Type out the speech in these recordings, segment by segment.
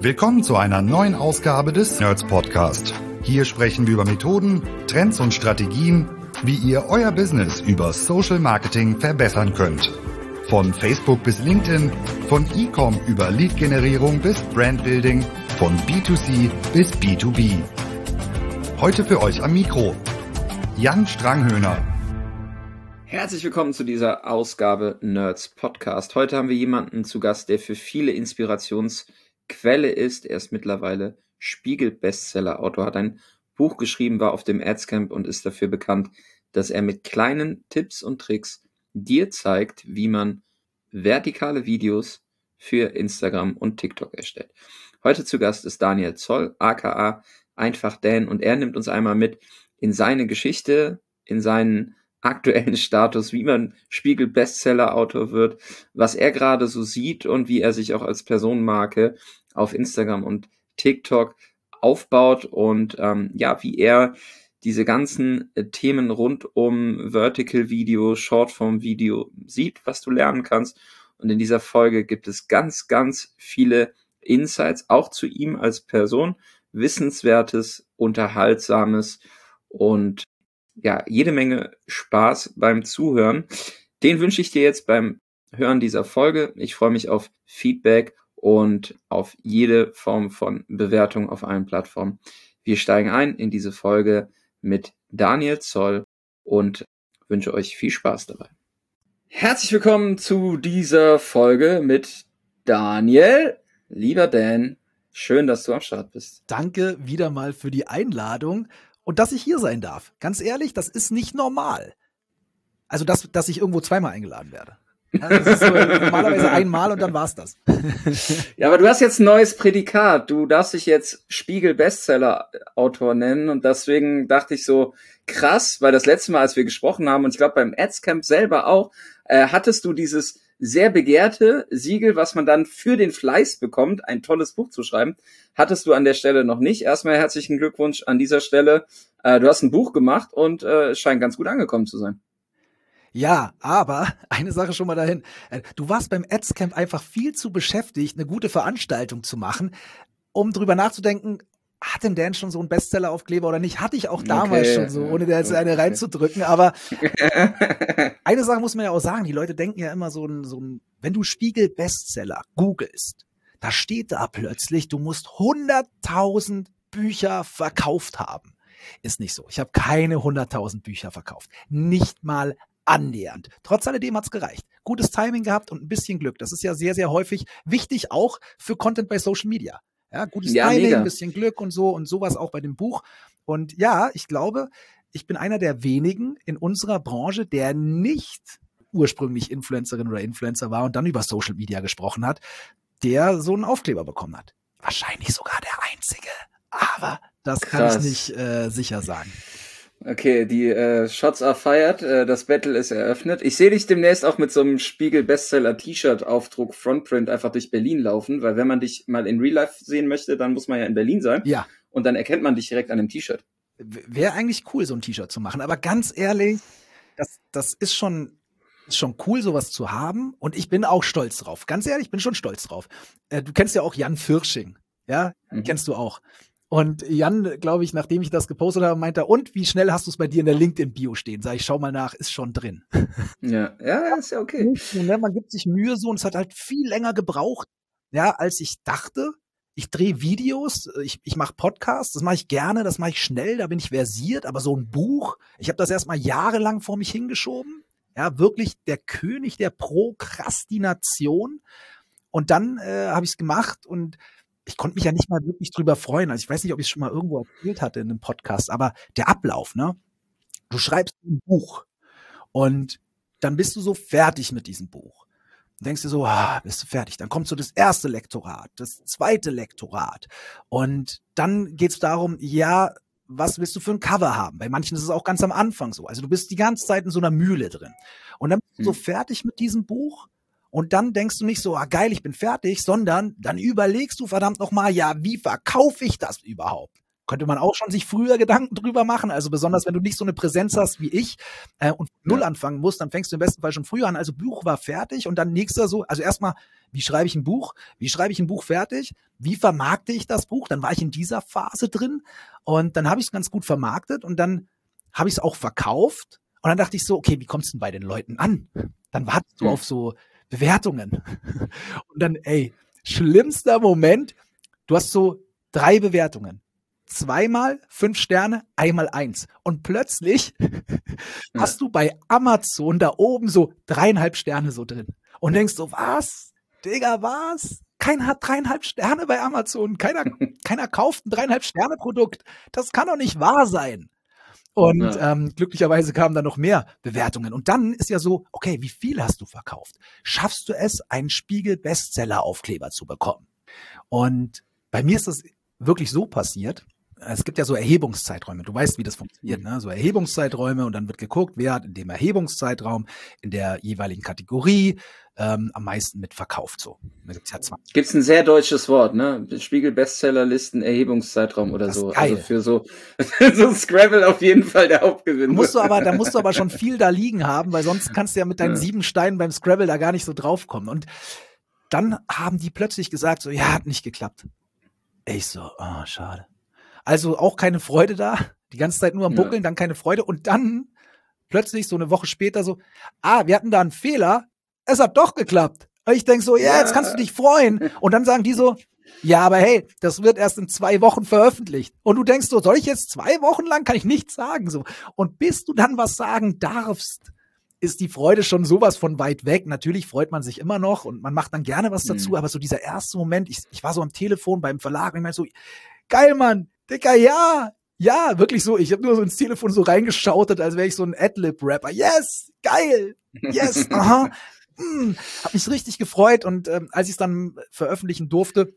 Willkommen zu einer neuen Ausgabe des Nerds Podcast. Hier sprechen wir über Methoden, Trends und Strategien, wie ihr euer Business über Social Marketing verbessern könnt. Von Facebook bis LinkedIn, von E-Com über Lead-Generierung bis Brandbuilding, von B2C bis B2B. Heute für euch am Mikro Jan Stranghöhner. Herzlich willkommen zu dieser Ausgabe Nerds Podcast. Heute haben wir jemanden zu Gast, der für viele Inspirationsquelle ist. Er ist mittlerweile Spiegel-Bestseller-Autor, hat ein Buch geschrieben, war auf dem Adscamp und ist dafür bekannt, dass er mit kleinen Tipps und Tricks dir zeigt, wie man vertikale Videos für Instagram und TikTok erstellt. Heute zu Gast ist Daniel Zoll, aka Einfach Dan, und er nimmt uns einmal mit in seine Geschichte, in seinen aktuellen Status, wie man Spiegel Bestseller Autor wird, was er gerade so sieht und wie er sich auch als Personenmarke auf Instagram und TikTok aufbaut und ähm, ja, wie er diese ganzen äh, Themen rund um Vertical Video, Shortform Video sieht, was du lernen kannst. Und in dieser Folge gibt es ganz, ganz viele Insights auch zu ihm als Person, wissenswertes, unterhaltsames und ja, jede Menge Spaß beim Zuhören. Den wünsche ich dir jetzt beim Hören dieser Folge. Ich freue mich auf Feedback und auf jede Form von Bewertung auf allen Plattformen. Wir steigen ein in diese Folge mit Daniel Zoll und wünsche euch viel Spaß dabei. Herzlich willkommen zu dieser Folge mit Daniel. Lieber Dan, schön, dass du am Start bist. Danke wieder mal für die Einladung und dass ich hier sein darf. Ganz ehrlich, das ist nicht normal. Also, dass, dass ich irgendwo zweimal eingeladen werde. Das ist so normalerweise einmal und dann war's das. ja, aber du hast jetzt ein neues Prädikat. Du darfst dich jetzt Spiegel-Bestseller-Autor nennen und deswegen dachte ich so, krass, weil das letzte Mal, als wir gesprochen haben und ich glaube beim Adscamp selber auch, äh, hattest du dieses sehr begehrte Siegel, was man dann für den Fleiß bekommt, ein tolles Buch zu schreiben, hattest du an der Stelle noch nicht. Erstmal herzlichen Glückwunsch an dieser Stelle. Äh, du hast ein Buch gemacht und äh, es scheint ganz gut angekommen zu sein. Ja, aber eine Sache schon mal dahin. Äh, du warst beim Adscamp einfach viel zu beschäftigt, eine gute Veranstaltung zu machen, um drüber nachzudenken, hat denn Dan schon so einen Bestseller-Aufkleber oder nicht? Hatte ich auch damals okay. schon so, ohne da jetzt eine reinzudrücken. Aber eine Sache muss man ja auch sagen, die Leute denken ja immer so ein, so ein wenn du Spiegel Bestseller googelst, da steht da plötzlich, du musst 100.000 Bücher verkauft haben. Ist nicht so. Ich habe keine 100.000 Bücher verkauft. Nicht mal annähernd. Trotz alledem hat's gereicht. Gutes Timing gehabt und ein bisschen Glück. Das ist ja sehr, sehr häufig wichtig auch für Content bei Social Media. Ja, gutes ja, Timing, ein bisschen Glück und so und sowas auch bei dem Buch. Und ja, ich glaube, ich bin einer der wenigen in unserer Branche, der nicht ursprünglich Influencerin oder Influencer war und dann über Social Media gesprochen hat, der so einen Aufkleber bekommen hat. Wahrscheinlich sogar der einzige. Aber das Krass. kann ich nicht äh, sicher sagen. Okay, die äh, Shots are fired, äh, das Battle ist eröffnet. Ich sehe dich demnächst auch mit so einem Spiegel Bestseller T-Shirt Aufdruck Frontprint einfach durch Berlin laufen, weil wenn man dich mal in Real Life sehen möchte, dann muss man ja in Berlin sein. Ja. Und dann erkennt man dich direkt an dem T-Shirt. Wäre eigentlich cool, so ein T-Shirt zu machen, aber ganz ehrlich, das, das ist schon, ist schon cool, sowas zu haben. Und ich bin auch stolz drauf. Ganz ehrlich, ich bin schon stolz drauf. Äh, du kennst ja auch Jan Firsching. Ja, mhm. kennst du auch. Und Jan, glaube ich, nachdem ich das gepostet habe, meinte er, und wie schnell hast du es bei dir in der LinkedIn-Bio stehen? Sag ich, schau mal nach, ist schon drin. Ja, ja, ist ja okay. Ne, man gibt sich Mühe so und es hat halt viel länger gebraucht, ja, als ich dachte. Ich drehe Videos, ich, ich mache Podcasts, das mache ich gerne, das mache ich schnell, da bin ich versiert, aber so ein Buch, ich habe das erstmal jahrelang vor mich hingeschoben. Ja, wirklich der König der Prokrastination. Und dann äh, habe ich es gemacht und ich konnte mich ja nicht mal wirklich drüber freuen. Also ich weiß nicht, ob ich es schon mal irgendwo erzählt hatte in einem Podcast, aber der Ablauf, ne? Du schreibst ein Buch und dann bist du so fertig mit diesem Buch. Und denkst dir so, ah, bist du fertig. Dann kommt so das erste Lektorat, das zweite Lektorat. Und dann geht's darum, ja, was willst du für ein Cover haben? Bei manchen ist es auch ganz am Anfang so. Also du bist die ganze Zeit in so einer Mühle drin. Und dann bist du so hm. fertig mit diesem Buch und dann denkst du nicht so, ah geil, ich bin fertig, sondern dann überlegst du verdammt nochmal, ja, wie verkaufe ich das überhaupt? könnte man auch schon sich früher Gedanken drüber machen. Also besonders, wenn du nicht so eine Präsenz hast wie ich äh, und null ja. anfangen musst, dann fängst du im besten Fall schon früher an. Also Buch war fertig und dann nächster so, also erstmal, wie schreibe ich ein Buch? Wie schreibe ich ein Buch fertig? Wie vermarkte ich das Buch? Dann war ich in dieser Phase drin und dann habe ich es ganz gut vermarktet und dann habe ich es auch verkauft und dann dachte ich so, okay, wie kommst du denn bei den Leuten an? Dann wartest du hm. auf so Bewertungen. Und dann, ey, schlimmster Moment, du hast so drei Bewertungen. Zweimal fünf Sterne, einmal eins. Und plötzlich hast du bei Amazon da oben so dreieinhalb Sterne so drin. Und denkst so, was? Digga, was? Keiner hat dreieinhalb Sterne bei Amazon. Keiner, keiner kauft ein dreieinhalb Sterne Produkt. Das kann doch nicht wahr sein. Und ja. ähm, glücklicherweise kamen dann noch mehr Bewertungen. Und dann ist ja so, okay, wie viel hast du verkauft? Schaffst du es, einen Spiegel-Bestseller-Aufkleber zu bekommen? Und bei mir ist das wirklich so passiert. Es gibt ja so Erhebungszeiträume. Du weißt, wie das funktioniert, ne? So Erhebungszeiträume und dann wird geguckt, wer hat in dem Erhebungszeitraum in der jeweiligen Kategorie ähm, am meisten mit verkauft. So. Da gibt's ja Gibt's ein sehr deutsches Wort, ne? Spiegel Bestsellerlisten Erhebungszeitraum oder so. Also für so so Scrabble auf jeden Fall der Hauptgewinn. Musst du aber, da musst du aber schon viel da liegen haben, weil sonst kannst du ja mit deinen ja. sieben Steinen beim Scrabble da gar nicht so draufkommen. Und dann haben die plötzlich gesagt, so ja, hat nicht geklappt. Ich so, oh, schade. Also auch keine Freude da, die ganze Zeit nur am Buckeln, ja. dann keine Freude und dann plötzlich so eine Woche später so, ah, wir hatten da einen Fehler, es hat doch geklappt. Und ich denk so, ja, jetzt kannst du dich freuen. Und dann sagen die so, ja, aber hey, das wird erst in zwei Wochen veröffentlicht. Und du denkst so, soll ich jetzt zwei Wochen lang, kann ich nichts sagen, so. Und bis du dann was sagen darfst, ist die Freude schon sowas von weit weg. Natürlich freut man sich immer noch und man macht dann gerne was dazu, mhm. aber so dieser erste Moment, ich, ich war so am Telefon beim Verlag und ich meinte so, geil, Mann, Dicker, ja, ja, wirklich so. Ich habe nur so ins Telefon so reingeschautet, als wäre ich so ein Adlib-Rapper. Yes, geil, yes, aha hm, hab mich richtig gefreut und ähm, als ich es dann veröffentlichen durfte,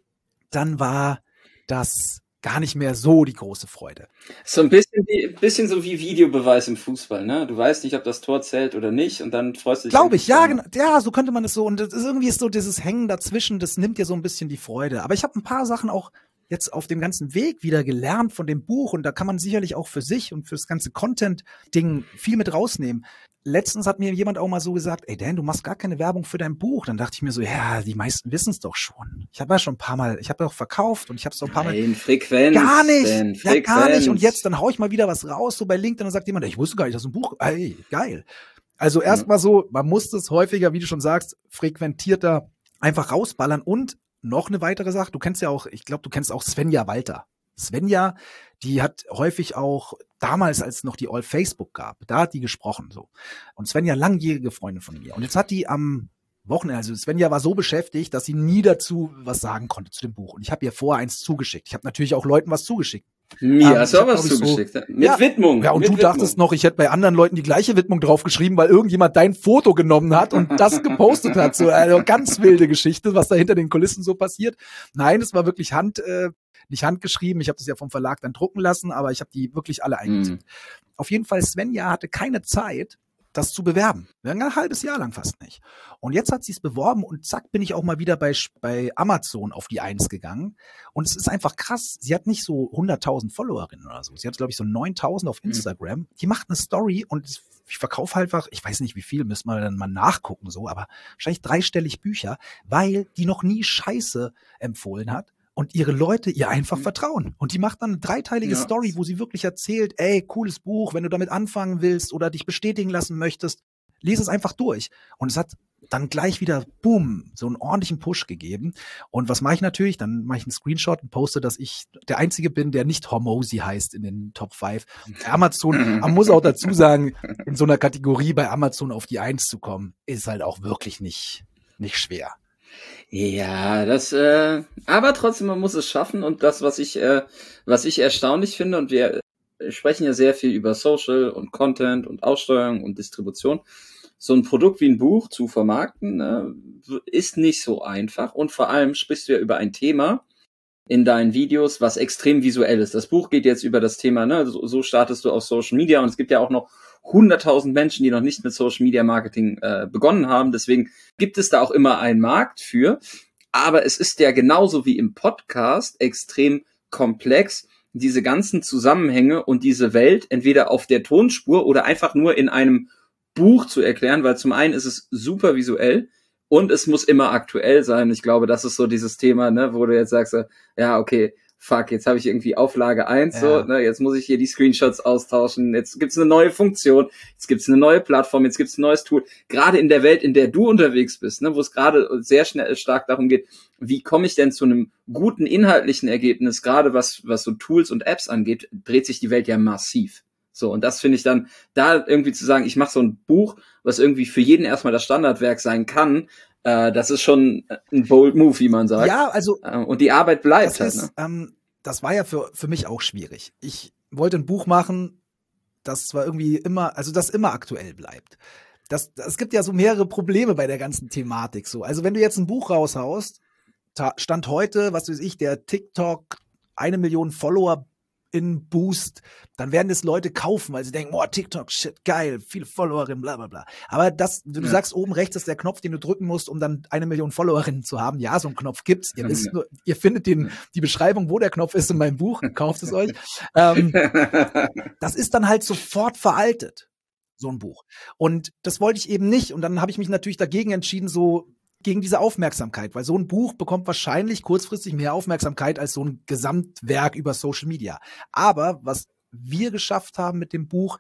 dann war das gar nicht mehr so die große Freude. So ein bisschen wie, bisschen so wie Videobeweis im Fußball, ne? Du weißt nicht, ob das Tor zählt oder nicht und dann freust du dich. Glaube ich, ja, genau. Ja, so könnte man es so und das ist irgendwie ist so dieses Hängen dazwischen, das nimmt dir so ein bisschen die Freude. Aber ich habe ein paar Sachen auch jetzt auf dem ganzen Weg wieder gelernt von dem Buch und da kann man sicherlich auch für sich und fürs ganze Content-Ding viel mit rausnehmen letztens hat mir jemand auch mal so gesagt, ey Dan, du machst gar keine Werbung für dein Buch. Dann dachte ich mir so, ja, die meisten wissen es doch schon. Ich habe ja schon ein paar Mal, ich habe ja auch verkauft und ich habe es auch ein paar Nein, Mal. Frequenz. Gar nicht. Ben, ja, gar nicht. Und jetzt, dann hau ich mal wieder was raus, so bei LinkedIn, und sagt jemand, ich wusste gar nicht, das ist ein Buch. Ey, geil. Also erstmal so, man muss es häufiger, wie du schon sagst, frequentierter einfach rausballern und noch eine weitere Sache, du kennst ja auch, ich glaube, du kennst auch Svenja Walter. Svenja, die hat häufig auch damals, als es noch die All Facebook gab, da hat die gesprochen so. Und Svenja langjährige Freundin von mir. Und jetzt hat die am Wochenende, also Svenja war so beschäftigt, dass sie nie dazu was sagen konnte zu dem Buch. Und ich habe ihr vorher eins zugeschickt. Ich habe natürlich auch Leuten was zugeschickt. Mir um, hast du auch was zugeschickt. So, mit ja, Widmung. Ja, und du Widmung. dachtest noch, ich hätte bei anderen Leuten die gleiche Widmung draufgeschrieben, weil irgendjemand dein Foto genommen hat und das gepostet hat. So eine also ganz wilde Geschichte, was da hinter den Kulissen so passiert. Nein, es war wirklich Hand, äh, nicht handgeschrieben. Ich habe das ja vom Verlag dann drucken lassen, aber ich habe die wirklich alle eingetippt. Mhm. Auf jeden Fall, Svenja hatte keine Zeit, das zu bewerben. Ein halbes Jahr lang fast nicht. Und jetzt hat sie es beworben und zack bin ich auch mal wieder bei, bei Amazon auf die Eins gegangen. Und es ist einfach krass. Sie hat nicht so 100.000 Followerinnen oder so. Sie hat, glaube ich, so 9.000 auf mhm. Instagram. Mhm. Die macht eine Story und ich verkaufe halt einfach, ich weiß nicht wie viel, müssen wir dann mal nachgucken so, aber wahrscheinlich dreistellig Bücher, weil die noch nie Scheiße empfohlen hat und ihre Leute ihr einfach mhm. vertrauen. Und die macht dann eine dreiteilige ja. Story, wo sie wirklich erzählt, ey, cooles Buch, wenn du damit anfangen willst oder dich bestätigen lassen möchtest, lese es einfach durch. Und es hat dann gleich wieder, boom, so einen ordentlichen Push gegeben. Und was mache ich natürlich? Dann mache ich einen Screenshot und poste, dass ich der Einzige bin, der nicht Hormosi heißt in den Top 5. Amazon, man muss auch dazu sagen, in so einer Kategorie bei Amazon auf die Eins zu kommen, ist halt auch wirklich nicht, nicht schwer. Ja, das, äh, aber trotzdem, man muss es schaffen und das, was ich, äh, was ich erstaunlich finde, und wir sprechen ja sehr viel über Social und Content und Aussteuerung und Distribution. So ein Produkt wie ein Buch zu vermarkten, äh, ist nicht so einfach und vor allem sprichst du ja über ein Thema, in deinen Videos, was extrem visuell ist. Das Buch geht jetzt über das Thema, ne, so, so startest du auf Social Media und es gibt ja auch noch 100.000 Menschen, die noch nicht mit Social Media Marketing äh, begonnen haben. Deswegen gibt es da auch immer einen Markt für. Aber es ist ja genauso wie im Podcast extrem komplex, diese ganzen Zusammenhänge und diese Welt entweder auf der Tonspur oder einfach nur in einem Buch zu erklären, weil zum einen ist es super visuell und es muss immer aktuell sein. Ich glaube, das ist so dieses Thema, ne, wo du jetzt sagst, ja, okay, fuck, jetzt habe ich irgendwie Auflage eins, ja. so, ne, jetzt muss ich hier die Screenshots austauschen, jetzt gibt's eine neue Funktion, jetzt gibt's eine neue Plattform, jetzt gibt's ein neues Tool. Gerade in der Welt, in der du unterwegs bist, ne, wo es gerade sehr schnell stark darum geht, wie komme ich denn zu einem guten inhaltlichen Ergebnis, gerade was, was so Tools und Apps angeht, dreht sich die Welt ja massiv. So, und das finde ich dann, da irgendwie zu sagen, ich mache so ein Buch, was irgendwie für jeden erstmal das Standardwerk sein kann, äh, das ist schon ein bold Move, wie man sagt. Ja, also. Äh, und die Arbeit bleibt das halt. Ist, ne? ähm, das war ja für, für mich auch schwierig. Ich wollte ein Buch machen, das zwar irgendwie immer, also das immer aktuell bleibt. Das, es gibt ja so mehrere Probleme bei der ganzen Thematik. So, also wenn du jetzt ein Buch raushaust, stand heute, was weiß ich, der TikTok eine Million Follower in Boost, dann werden es Leute kaufen, weil sie denken, oh, TikTok, shit, geil, viele Followerinnen, bla bla bla. Aber das, du ja. sagst, oben rechts ist der Knopf, den du drücken musst, um dann eine Million Followerinnen zu haben. Ja, so ein Knopf gibt's. Ihr, wisst nur, ihr findet den, die Beschreibung, wo der Knopf ist in meinem Buch, kauft es euch. Ähm, das ist dann halt sofort veraltet so ein Buch. Und das wollte ich eben nicht. Und dann habe ich mich natürlich dagegen entschieden, so gegen diese Aufmerksamkeit, weil so ein Buch bekommt wahrscheinlich kurzfristig mehr Aufmerksamkeit als so ein Gesamtwerk über Social Media. Aber was wir geschafft haben mit dem Buch,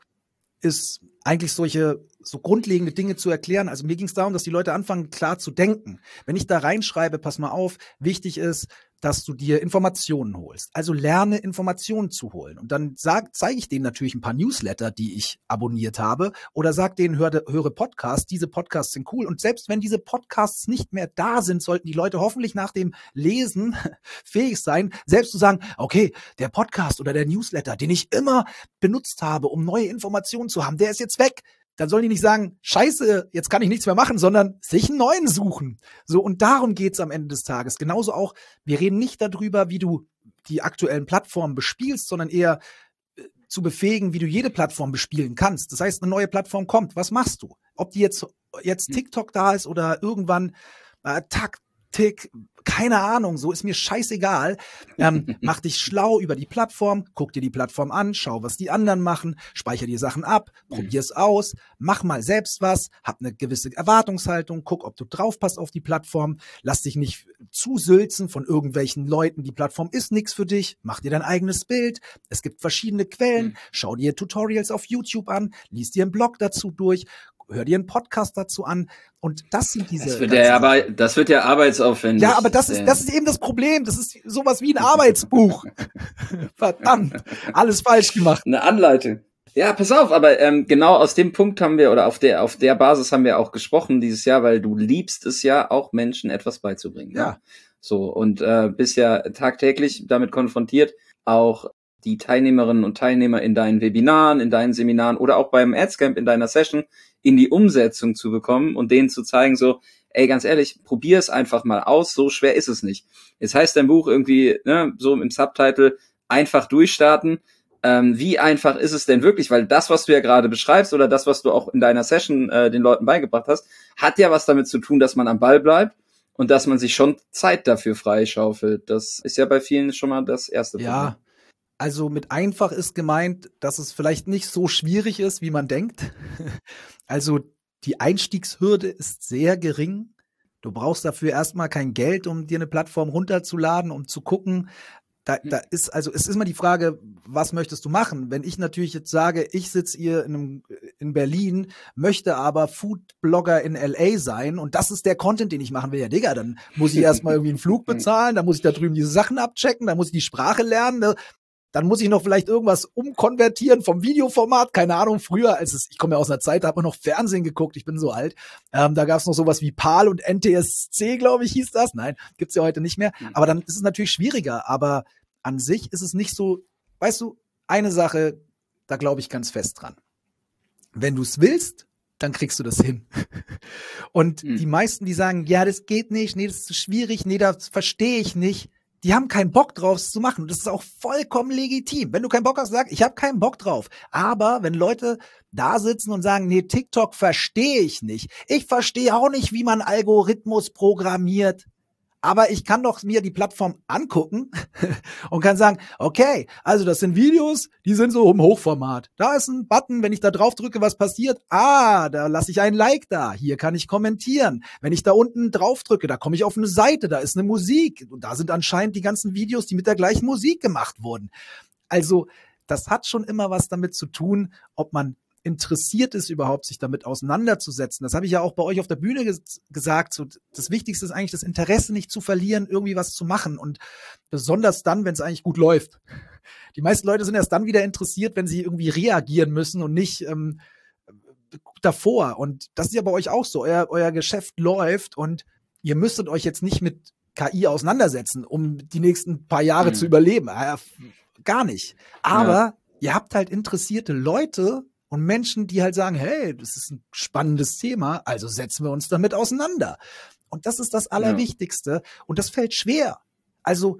ist eigentlich solche so grundlegende Dinge zu erklären. Also mir ging es darum, dass die Leute anfangen, klar zu denken. Wenn ich da reinschreibe, pass mal auf, wichtig ist, dass du dir Informationen holst. Also lerne Informationen zu holen. Und dann zeige ich denen natürlich ein paar Newsletter, die ich abonniert habe, oder sag denen, höre, höre Podcasts, diese Podcasts sind cool. Und selbst wenn diese Podcasts nicht mehr da sind, sollten die Leute hoffentlich nach dem Lesen fähig sein, selbst zu sagen, okay, der Podcast oder der Newsletter, den ich immer benutzt habe, um neue Informationen zu haben, der ist jetzt weg dann sollen die nicht sagen, scheiße, jetzt kann ich nichts mehr machen, sondern sich einen neuen suchen. So, und darum geht's am Ende des Tages. Genauso auch, wir reden nicht darüber, wie du die aktuellen Plattformen bespielst, sondern eher äh, zu befähigen, wie du jede Plattform bespielen kannst. Das heißt, eine neue Plattform kommt, was machst du? Ob die jetzt, jetzt hm. TikTok da ist oder irgendwann äh, Taktik, keine Ahnung, so ist mir scheißegal. Ähm, mach dich schlau über die Plattform, guck dir die Plattform an, schau, was die anderen machen, speicher die Sachen ab, probier's aus, mach mal selbst was, hab eine gewisse Erwartungshaltung, guck, ob du draufpasst auf die Plattform, lass dich nicht zusülzen von irgendwelchen Leuten, die Plattform ist nichts für dich, mach dir dein eigenes Bild, es gibt verschiedene Quellen, mhm. schau dir Tutorials auf YouTube an, lies dir einen Blog dazu durch, hör dir einen Podcast dazu an. Und das sind diese. Das wird ja, aber, das wird ja arbeitsaufwendig. Ja, aber das ist, das ist eben das Problem. Das ist sowas wie ein Arbeitsbuch. Verdammt. Alles falsch gemacht. Eine Anleitung. Ja, pass auf, aber ähm, genau aus dem Punkt haben wir oder auf der auf der Basis haben wir auch gesprochen dieses Jahr, weil du liebst es ja auch Menschen etwas beizubringen. Ja. Ne? So und äh, bist ja tagtäglich damit konfrontiert, auch die Teilnehmerinnen und Teilnehmer in deinen Webinaren, in deinen Seminaren oder auch beim Adscamp in deiner Session in die Umsetzung zu bekommen und denen zu zeigen, so, ey, ganz ehrlich, probier es einfach mal aus, so schwer ist es nicht. Jetzt heißt dein Buch irgendwie, ne, so im Subtitle, einfach durchstarten. Ähm, wie einfach ist es denn wirklich? Weil das, was du ja gerade beschreibst oder das, was du auch in deiner Session äh, den Leuten beigebracht hast, hat ja was damit zu tun, dass man am Ball bleibt und dass man sich schon Zeit dafür freischaufelt. Das ist ja bei vielen schon mal das erste Problem. Ja, also mit einfach ist gemeint, dass es vielleicht nicht so schwierig ist, wie man denkt. Also die Einstiegshürde ist sehr gering. Du brauchst dafür erstmal kein Geld, um dir eine Plattform runterzuladen, um zu gucken. Da, da ist also es ist immer die Frage, was möchtest du machen? Wenn ich natürlich jetzt sage, ich sitze hier in, einem, in Berlin, möchte aber Foodblogger in LA sein und das ist der Content, den ich machen will, ja Digga, dann muss ich erstmal irgendwie einen Flug bezahlen, dann muss ich da drüben diese Sachen abchecken, dann muss ich die Sprache lernen. Dann muss ich noch vielleicht irgendwas umkonvertieren vom Videoformat. Keine Ahnung, früher, als es, ich komme ja aus einer Zeit, da hat man noch Fernsehen geguckt, ich bin so alt. Ähm, da gab es noch sowas wie PAL und NTSC, glaube ich, hieß das. Nein, gibt's ja heute nicht mehr. Mhm. Aber dann ist es natürlich schwieriger. Aber an sich ist es nicht so, weißt du, eine Sache, da glaube ich ganz fest dran. Wenn du es willst, dann kriegst du das hin. Und mhm. die meisten, die sagen, ja, das geht nicht, nee, das ist zu schwierig, nee, das verstehe ich nicht die haben keinen Bock drauf, es zu machen. Und das ist auch vollkommen legitim. Wenn du keinen Bock hast, sag, ich habe keinen Bock drauf. Aber wenn Leute da sitzen und sagen, nee, TikTok verstehe ich nicht. Ich verstehe auch nicht, wie man Algorithmus programmiert. Aber ich kann doch mir die Plattform angucken und kann sagen, okay, also das sind Videos, die sind so im Hochformat. Da ist ein Button, wenn ich da drauf drücke, was passiert? Ah, da lasse ich ein Like da. Hier kann ich kommentieren. Wenn ich da unten drauf drücke, da komme ich auf eine Seite, da ist eine Musik. Und da sind anscheinend die ganzen Videos, die mit der gleichen Musik gemacht wurden. Also, das hat schon immer was damit zu tun, ob man interessiert ist, überhaupt sich damit auseinanderzusetzen. Das habe ich ja auch bei euch auf der Bühne ges gesagt. So, das Wichtigste ist eigentlich das Interesse nicht zu verlieren, irgendwie was zu machen. Und besonders dann, wenn es eigentlich gut läuft. Die meisten Leute sind erst dann wieder interessiert, wenn sie irgendwie reagieren müssen und nicht ähm, davor. Und das ist ja bei euch auch so. Euer, euer Geschäft läuft und ihr müsstet euch jetzt nicht mit KI auseinandersetzen, um die nächsten paar Jahre mhm. zu überleben. Gar nicht. Aber ja. ihr habt halt interessierte Leute, und Menschen, die halt sagen, hey, das ist ein spannendes Thema, also setzen wir uns damit auseinander. Und das ist das Allerwichtigste. Ja. Und das fällt schwer. Also,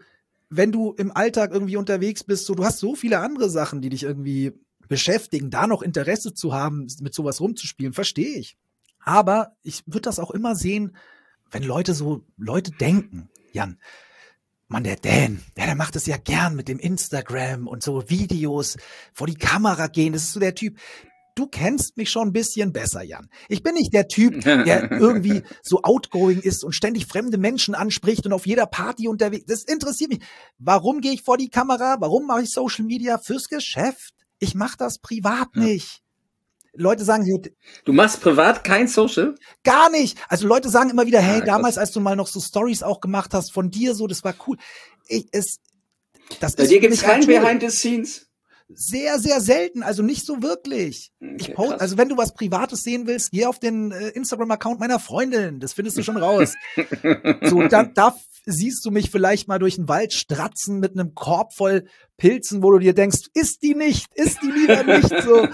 wenn du im Alltag irgendwie unterwegs bist, so, du hast so viele andere Sachen, die dich irgendwie beschäftigen, da noch Interesse zu haben, mit sowas rumzuspielen, verstehe ich. Aber ich würde das auch immer sehen, wenn Leute so, Leute denken, Jan, Mann, der Dan, ja, der macht es ja gern mit dem Instagram und so Videos vor die Kamera gehen. Das ist so der Typ. Du kennst mich schon ein bisschen besser, Jan. Ich bin nicht der Typ, der irgendwie so outgoing ist und ständig fremde Menschen anspricht und auf jeder Party unterwegs. Das interessiert mich. Warum gehe ich vor die Kamera? Warum mache ich Social Media? Fürs Geschäft. Ich mache das privat nicht. Leute sagen, du machst privat kein Social? Gar nicht. Also Leute sagen immer wieder, hey, ja, damals, als du mal noch so Stories auch gemacht hast von dir, so, das war cool. Ich, es, das Bei ist dir gibt's kein Behind the Scenes? Sehr, sehr selten, also nicht so wirklich. Okay, ich post, also wenn du was Privates sehen willst, geh auf den äh, Instagram-Account meiner Freundin, das findest du schon raus. so, dann, da siehst du mich vielleicht mal durch den Wald stratzen mit einem Korb voll Pilzen, wo du dir denkst, ist die nicht, ist die lieber nicht so.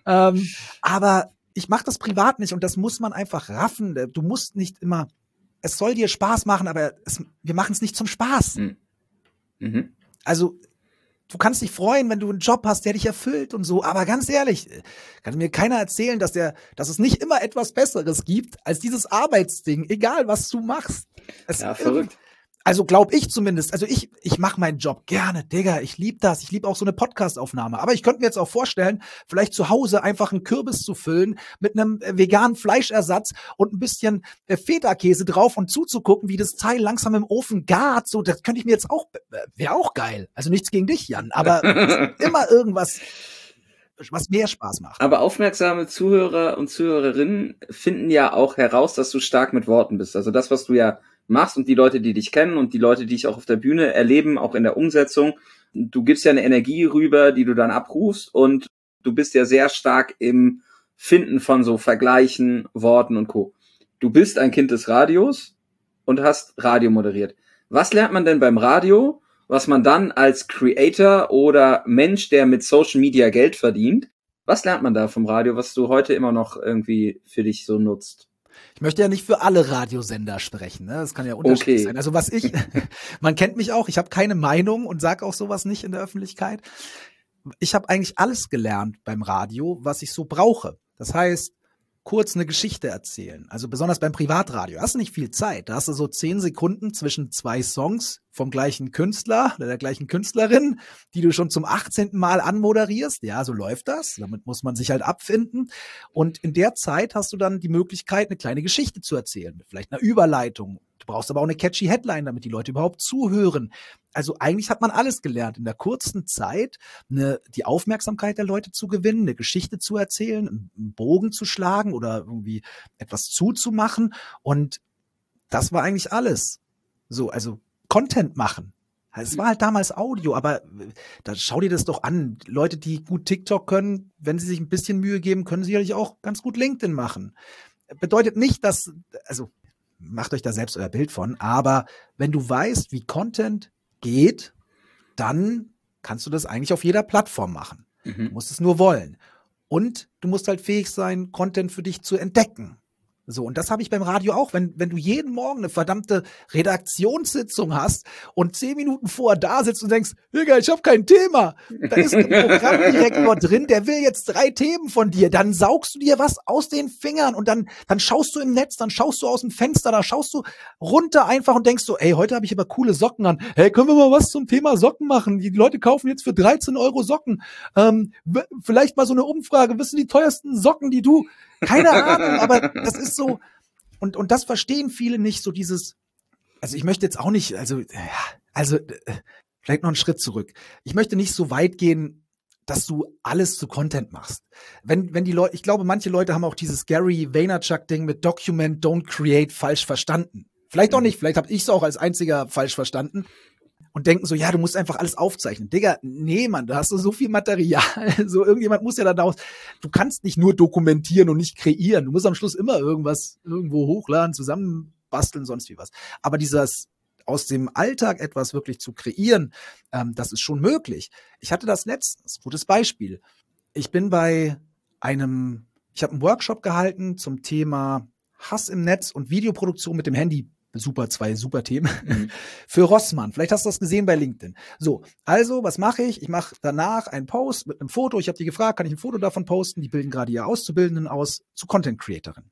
ähm, aber ich mache das privat nicht und das muss man einfach raffen. Du musst nicht immer, es soll dir Spaß machen, aber es, wir machen es nicht zum Spaß. Mhm. Mhm. Also du kannst dich freuen, wenn du einen Job hast, der dich erfüllt und so. Aber ganz ehrlich, kann mir keiner erzählen, dass der, dass es nicht immer etwas Besseres gibt als dieses Arbeitsding, egal was du machst. Es ja, verrückt. Also glaube ich zumindest. Also ich, ich mache meinen Job gerne, Digga. Ich liebe das. Ich liebe auch so eine Podcast-Aufnahme. Aber ich könnte mir jetzt auch vorstellen, vielleicht zu Hause einfach einen Kürbis zu füllen mit einem äh, veganen Fleischersatz und ein bisschen äh, Feta-Käse drauf und zuzugucken, wie das Teil langsam im Ofen gart. So, das könnte ich mir jetzt auch, äh, wäre auch geil. Also nichts gegen dich, Jan, aber immer irgendwas was mehr Spaß macht. Aber aufmerksame Zuhörer und Zuhörerinnen finden ja auch heraus, dass du stark mit Worten bist. Also das, was du ja machst und die Leute, die dich kennen und die Leute, die ich auch auf der Bühne erleben, auch in der Umsetzung. Du gibst ja eine Energie rüber, die du dann abrufst und du bist ja sehr stark im Finden von so Vergleichen, Worten und Co. Du bist ein Kind des Radios und hast Radio moderiert. Was lernt man denn beim Radio, was man dann als Creator oder Mensch, der mit Social Media Geld verdient, was lernt man da vom Radio, was du heute immer noch irgendwie für dich so nutzt? Ich möchte ja nicht für alle Radiosender sprechen, ne? Das kann ja unterschiedlich okay. sein. Also was ich, man kennt mich auch, ich habe keine Meinung und sage auch sowas nicht in der Öffentlichkeit. Ich habe eigentlich alles gelernt beim Radio, was ich so brauche. Das heißt, kurz eine Geschichte erzählen. Also besonders beim Privatradio. Hast du nicht viel Zeit. Da hast du so zehn Sekunden zwischen zwei Songs vom gleichen Künstler oder der gleichen Künstlerin, die du schon zum 18. Mal anmoderierst. Ja, so läuft das. Damit muss man sich halt abfinden. Und in der Zeit hast du dann die Möglichkeit, eine kleine Geschichte zu erzählen. Vielleicht eine Überleitung Du brauchst aber auch eine catchy Headline, damit die Leute überhaupt zuhören. Also eigentlich hat man alles gelernt, in der kurzen Zeit eine, die Aufmerksamkeit der Leute zu gewinnen, eine Geschichte zu erzählen, einen Bogen zu schlagen oder irgendwie etwas zuzumachen. Und das war eigentlich alles. So, also Content machen. Es war halt damals Audio, aber da schau dir das doch an. Leute, die gut TikTok können, wenn sie sich ein bisschen Mühe geben, können sicherlich auch ganz gut LinkedIn machen. Bedeutet nicht, dass, also macht euch da selbst euer Bild von. Aber wenn du weißt, wie Content geht, dann kannst du das eigentlich auf jeder Plattform machen. Mhm. Du musst es nur wollen. Und du musst halt fähig sein, Content für dich zu entdecken. So, und das habe ich beim Radio auch. Wenn, wenn du jeden Morgen eine verdammte Redaktionssitzung hast und zehn Minuten vorher da sitzt und denkst, Digga, ich habe kein Thema. Da ist ein Programmdirektor drin, der will jetzt drei Themen von dir. Dann saugst du dir was aus den Fingern und dann, dann schaust du im Netz, dann schaust du aus dem Fenster, da schaust du runter einfach und denkst so, ey, heute habe ich aber coole Socken an. Hey, können wir mal was zum Thema Socken machen? Die Leute kaufen jetzt für 13 Euro Socken. Ähm, vielleicht mal so eine Umfrage. Was sind die teuersten Socken, die du keine Ahnung, aber das ist so, und, und das verstehen viele nicht, so dieses, also ich möchte jetzt auch nicht, also, also, vielleicht noch einen Schritt zurück. Ich möchte nicht so weit gehen, dass du alles zu Content machst. Wenn, wenn die Leute, ich glaube, manche Leute haben auch dieses Gary Vaynerchuk-Ding mit Document, Don't Create falsch verstanden. Vielleicht auch mhm. nicht, vielleicht habe ich es auch als einziger falsch verstanden und denken so, ja, du musst einfach alles aufzeichnen. Digga, nee, Mann, da hast du so viel Material. So, irgendjemand muss ja da daraus. Du kannst nicht nur dokumentieren und nicht kreieren. Du musst am Schluss immer irgendwas irgendwo hochladen, zusammenbasteln, sonst wie was. Aber dieses aus dem Alltag etwas wirklich zu kreieren, ähm, das ist schon möglich. Ich hatte das letztens, gutes Beispiel. Ich bin bei einem, ich habe einen Workshop gehalten zum Thema Hass im Netz und Videoproduktion mit dem Handy Super, zwei super Themen. Mhm. Für Rossmann. Vielleicht hast du das gesehen bei LinkedIn. So, also, was mache ich? Ich mache danach einen Post mit einem Foto. Ich habe die gefragt, kann ich ein Foto davon posten? Die bilden gerade ihr Auszubildenden aus zu Content Creatorin.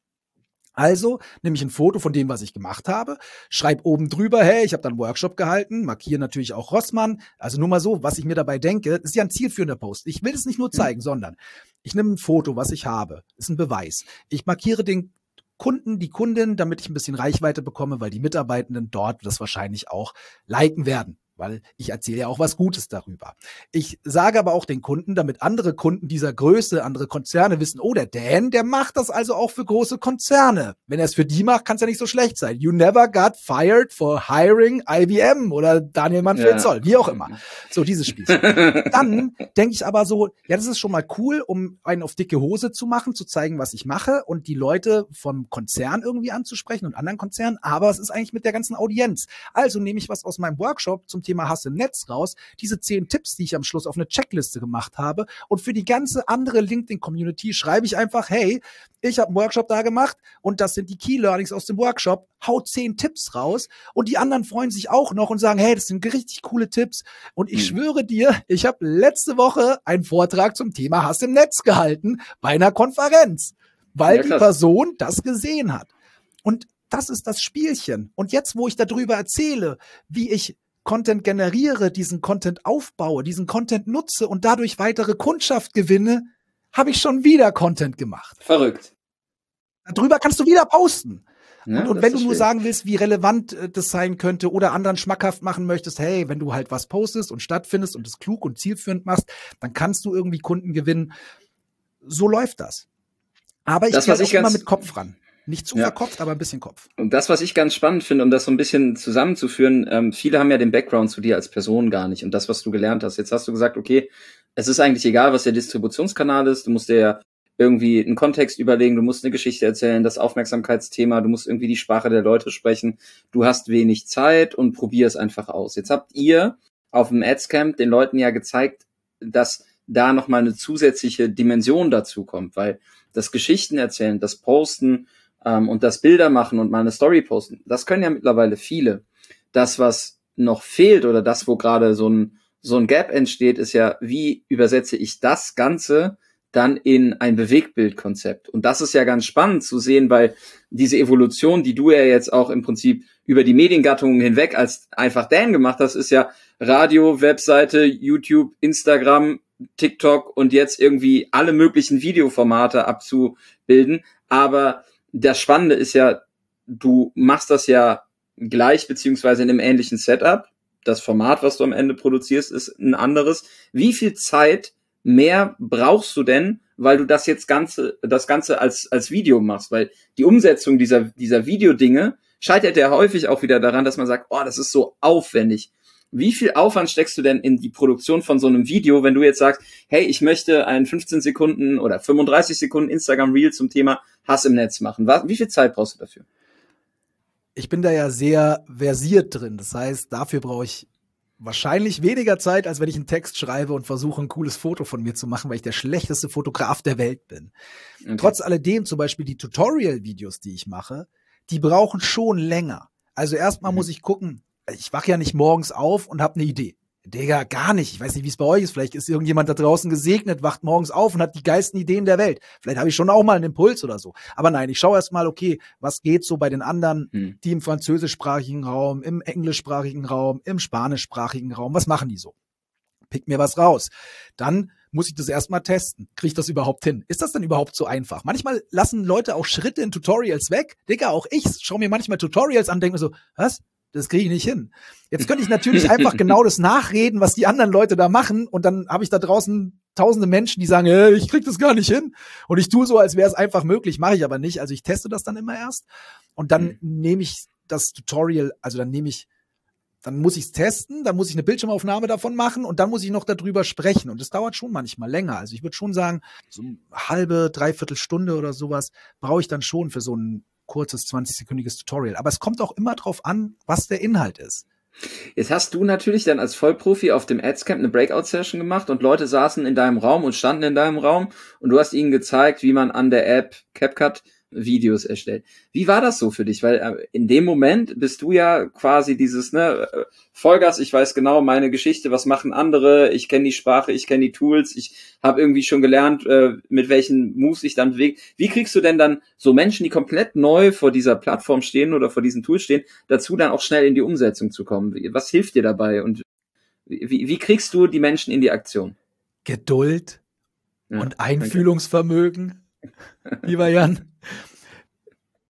Also nehme ich ein Foto von dem, was ich gemacht habe, schreibe oben drüber, hey, ich habe da einen Workshop gehalten, markiere natürlich auch Rossmann. Also nur mal so, was ich mir dabei denke, ist ja ein zielführender Post. Ich will es nicht nur mhm. zeigen, mhm. sondern ich nehme ein Foto, was ich habe, ist ein Beweis. Ich markiere den Kunden, die Kundin, damit ich ein bisschen Reichweite bekomme, weil die Mitarbeitenden dort das wahrscheinlich auch liken werden weil ich erzähle ja auch was Gutes darüber. Ich sage aber auch den Kunden, damit andere Kunden dieser Größe, andere Konzerne wissen, oh, der Dan, der macht das also auch für große Konzerne. Wenn er es für die macht, kann es ja nicht so schlecht sein. You never got fired for hiring IBM oder Daniel Manfred ja. Zoll, wie auch immer. So dieses Spiel. Dann denke ich aber so, ja, das ist schon mal cool, um einen auf dicke Hose zu machen, zu zeigen, was ich mache und die Leute vom Konzern irgendwie anzusprechen und anderen Konzernen, aber es ist eigentlich mit der ganzen Audienz. Also nehme ich was aus meinem Workshop zum Thema Thema Hass im Netz raus, diese zehn Tipps, die ich am Schluss auf eine Checkliste gemacht habe. Und für die ganze andere LinkedIn-Community schreibe ich einfach, hey, ich habe einen Workshop da gemacht und das sind die Key Learnings aus dem Workshop. Hau zehn Tipps raus und die anderen freuen sich auch noch und sagen, hey, das sind richtig coole Tipps. Und ich mhm. schwöre dir, ich habe letzte Woche einen Vortrag zum Thema Hass im Netz gehalten bei einer Konferenz, weil ja, die Person das gesehen hat. Und das ist das Spielchen. Und jetzt, wo ich darüber erzähle, wie ich Content generiere, diesen Content aufbaue, diesen Content nutze und dadurch weitere Kundschaft gewinne, habe ich schon wieder Content gemacht. Verrückt. Darüber kannst du wieder posten. Ja, und, und wenn du nur sagen willst, wie relevant äh, das sein könnte oder anderen schmackhaft machen möchtest, hey, wenn du halt was postest und stattfindest und es klug und zielführend machst, dann kannst du irgendwie Kunden gewinnen. So läuft das. Aber ich gehe auch immer mit Kopf ran. Nicht zu ja. verkopft, aber ein bisschen Kopf. Und das, was ich ganz spannend finde, um das so ein bisschen zusammenzuführen, ähm, viele haben ja den Background zu dir als Person gar nicht und das, was du gelernt hast. Jetzt hast du gesagt, okay, es ist eigentlich egal, was der Distributionskanal ist, du musst dir ja irgendwie einen Kontext überlegen, du musst eine Geschichte erzählen, das Aufmerksamkeitsthema, du musst irgendwie die Sprache der Leute sprechen, du hast wenig Zeit und probier es einfach aus. Jetzt habt ihr auf dem Adscamp den Leuten ja gezeigt, dass da nochmal eine zusätzliche Dimension dazu kommt, weil das Geschichten erzählen, das Posten, ähm, und das Bilder machen und mal eine Story posten. Das können ja mittlerweile viele. Das, was noch fehlt oder das, wo gerade so ein, so ein Gap entsteht, ist ja, wie übersetze ich das Ganze dann in ein Bewegtbildkonzept. Und das ist ja ganz spannend zu sehen, weil diese Evolution, die du ja jetzt auch im Prinzip über die Mediengattungen hinweg als einfach Dan gemacht hast, ist ja Radio, Webseite, YouTube, Instagram, TikTok und jetzt irgendwie alle möglichen Videoformate abzubilden. Aber das Spannende ist ja, du machst das ja gleich beziehungsweise in einem ähnlichen Setup. Das Format, was du am Ende produzierst, ist ein anderes. Wie viel Zeit mehr brauchst du denn, weil du das jetzt ganze, das Ganze als, als Video machst? Weil die Umsetzung dieser, dieser Videodinge scheitert ja häufig auch wieder daran, dass man sagt, oh, das ist so aufwendig. Wie viel Aufwand steckst du denn in die Produktion von so einem Video, wenn du jetzt sagst, hey, ich möchte ein 15 Sekunden oder 35 Sekunden Instagram Reel zum Thema Hass im Netz machen? Wie viel Zeit brauchst du dafür? Ich bin da ja sehr versiert drin. Das heißt, dafür brauche ich wahrscheinlich weniger Zeit, als wenn ich einen Text schreibe und versuche, ein cooles Foto von mir zu machen, weil ich der schlechteste Fotograf der Welt bin. Okay. Trotz alledem zum Beispiel die Tutorial-Videos, die ich mache, die brauchen schon länger. Also erstmal mhm. muss ich gucken, ich wache ja nicht morgens auf und habe eine Idee. Digga, gar nicht. Ich weiß nicht, wie es bei euch ist. Vielleicht ist irgendjemand da draußen gesegnet, wacht morgens auf und hat die geilsten Ideen der Welt. Vielleicht habe ich schon auch mal einen Impuls oder so. Aber nein, ich schaue erst mal, okay, was geht so bei den anderen, hm. die im französischsprachigen Raum, im englischsprachigen Raum, im spanischsprachigen Raum, was machen die so? Pick mir was raus. Dann muss ich das erstmal testen. Kriege ich das überhaupt hin? Ist das denn überhaupt so einfach? Manchmal lassen Leute auch Schritte in Tutorials weg. Digga, auch ich schaue mir manchmal Tutorials an, denke mir so, was? Das kriege ich nicht hin. Jetzt könnte ich natürlich einfach genau das nachreden, was die anderen Leute da machen, und dann habe ich da draußen tausende Menschen, die sagen, hey, ich krieg das gar nicht hin. Und ich tue so, als wäre es einfach möglich, mache ich aber nicht. Also ich teste das dann immer erst und dann mhm. nehme ich das Tutorial, also dann nehme ich, dann muss ich es testen, dann muss ich eine Bildschirmaufnahme davon machen und dann muss ich noch darüber sprechen. Und das dauert schon manchmal länger. Also ich würde schon sagen, so eine halbe, dreiviertel Stunde oder sowas brauche ich dann schon für so ein kurzes 20-sekündiges Tutorial. Aber es kommt auch immer drauf an, was der Inhalt ist. Jetzt hast du natürlich dann als Vollprofi auf dem Adscamp eine Breakout-Session gemacht und Leute saßen in deinem Raum und standen in deinem Raum und du hast ihnen gezeigt, wie man an der App CapCut Videos erstellt. Wie war das so für dich? Weil äh, in dem Moment bist du ja quasi dieses, ne, äh, Vollgas, ich weiß genau meine Geschichte, was machen andere, ich kenne die Sprache, ich kenne die Tools, ich habe irgendwie schon gelernt, äh, mit welchen Moves ich dann bewege. Wie kriegst du denn dann so Menschen, die komplett neu vor dieser Plattform stehen oder vor diesen Tools stehen, dazu dann auch schnell in die Umsetzung zu kommen? Was hilft dir dabei und wie, wie kriegst du die Menschen in die Aktion? Geduld ja, und Einfühlungsvermögen, lieber Jan.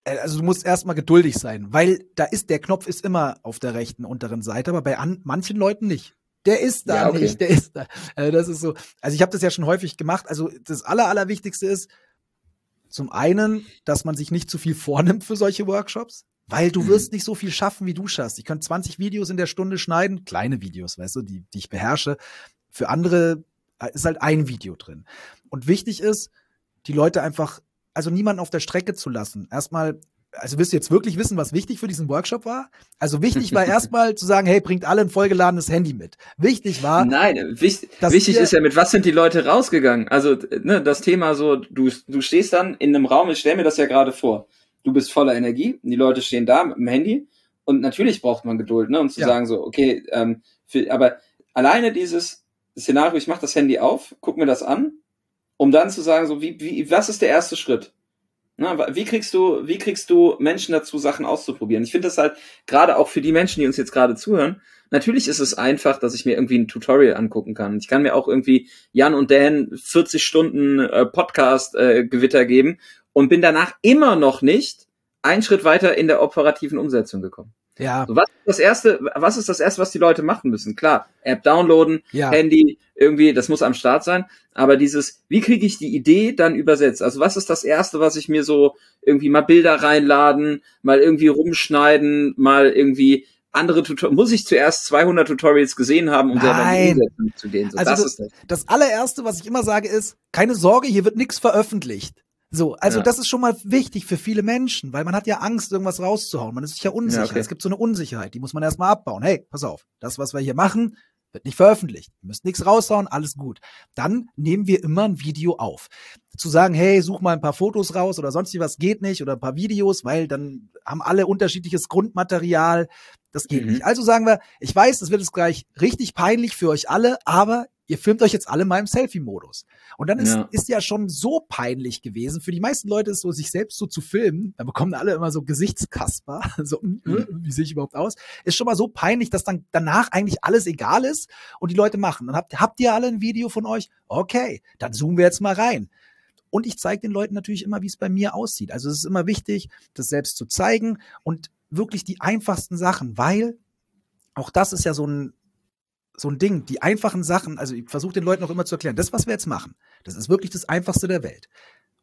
Äh, also du musst erstmal geduldig sein, weil da ist, der Knopf ist immer auf der rechten unteren Seite, aber bei an, manchen Leuten nicht. Der ist da ja, okay. nicht, der ist da. Also das ist so. Also ich habe das ja schon häufig gemacht. Also das Aller, Allerwichtigste ist zum einen, dass man sich nicht zu viel vornimmt für solche Workshops, weil du mhm. wirst nicht so viel schaffen, wie du schaffst. Ich könnte 20 Videos in der Stunde schneiden, kleine Videos, weißt du, die, die ich beherrsche. Für andere äh, ist halt ein Video drin. Und wichtig ist, die Leute einfach also niemanden auf der Strecke zu lassen. Erstmal, also willst du jetzt wirklich wissen, was wichtig für diesen Workshop war? Also wichtig war erstmal zu sagen, hey, bringt alle ein vollgeladenes Handy mit. Wichtig war. Nein, wichtig, wichtig ist ja, mit was sind die Leute rausgegangen? Also, ne, das Thema so, du, du stehst dann in einem Raum, ich stell mir das ja gerade vor. Du bist voller Energie, die Leute stehen da mit dem Handy und natürlich braucht man Geduld, ne, um zu ja. sagen so, okay, ähm, für, aber alleine dieses Szenario, ich mach das Handy auf, guck mir das an um dann zu sagen, so wie, wie, was ist der erste Schritt? Na, wie kriegst du, wie kriegst du Menschen dazu, Sachen auszuprobieren? Ich finde das halt gerade auch für die Menschen, die uns jetzt gerade zuhören. Natürlich ist es einfach, dass ich mir irgendwie ein Tutorial angucken kann. Ich kann mir auch irgendwie Jan und Dan 40 Stunden äh, Podcast äh, Gewitter geben und bin danach immer noch nicht einen Schritt weiter in der operativen Umsetzung gekommen. Ja. So, was ist das erste, was ist das erste, was die Leute machen müssen? Klar, App downloaden, ja. Handy, irgendwie, das muss am Start sein. Aber dieses, wie kriege ich die Idee dann übersetzt? Also was ist das erste, was ich mir so irgendwie mal Bilder reinladen, mal irgendwie rumschneiden, mal irgendwie andere Tutorials, muss ich zuerst 200 Tutorials gesehen haben, um selber die zu gehen? So, also das, das. das allererste, was ich immer sage, ist, keine Sorge, hier wird nichts veröffentlicht. So, also ja. das ist schon mal wichtig für viele Menschen, weil man hat ja Angst, irgendwas rauszuhauen. Man ist sich ja unsicher. Ja, okay. Es gibt so eine Unsicherheit, die muss man erstmal abbauen. Hey, pass auf, das, was wir hier machen, wird nicht veröffentlicht. Ihr müsst nichts raushauen, alles gut. Dann nehmen wir immer ein Video auf. Zu sagen, hey, such mal ein paar Fotos raus oder sonst was geht nicht oder ein paar Videos, weil dann haben alle unterschiedliches Grundmaterial. Das geht mhm. nicht. Also sagen wir, ich weiß, das wird es gleich richtig peinlich für euch alle, aber ihr filmt euch jetzt alle mal im Selfie-Modus. Und dann ist ja. ist ja schon so peinlich gewesen. Für die meisten Leute ist so, sich selbst so zu filmen, da bekommen alle immer so Gesichtskasper, so, hm, mhm. wie sehe ich überhaupt aus? Ist schon mal so peinlich, dass dann danach eigentlich alles egal ist und die Leute machen. Dann habt, habt ihr alle ein Video von euch? Okay, dann zoomen wir jetzt mal rein. Und ich zeige den Leuten natürlich immer, wie es bei mir aussieht. Also es ist immer wichtig, das selbst zu zeigen und wirklich die einfachsten Sachen, weil auch das ist ja so ein so ein Ding, die einfachen Sachen, also ich versuche den Leuten auch immer zu erklären, das, was wir jetzt machen, das ist wirklich das Einfachste der Welt.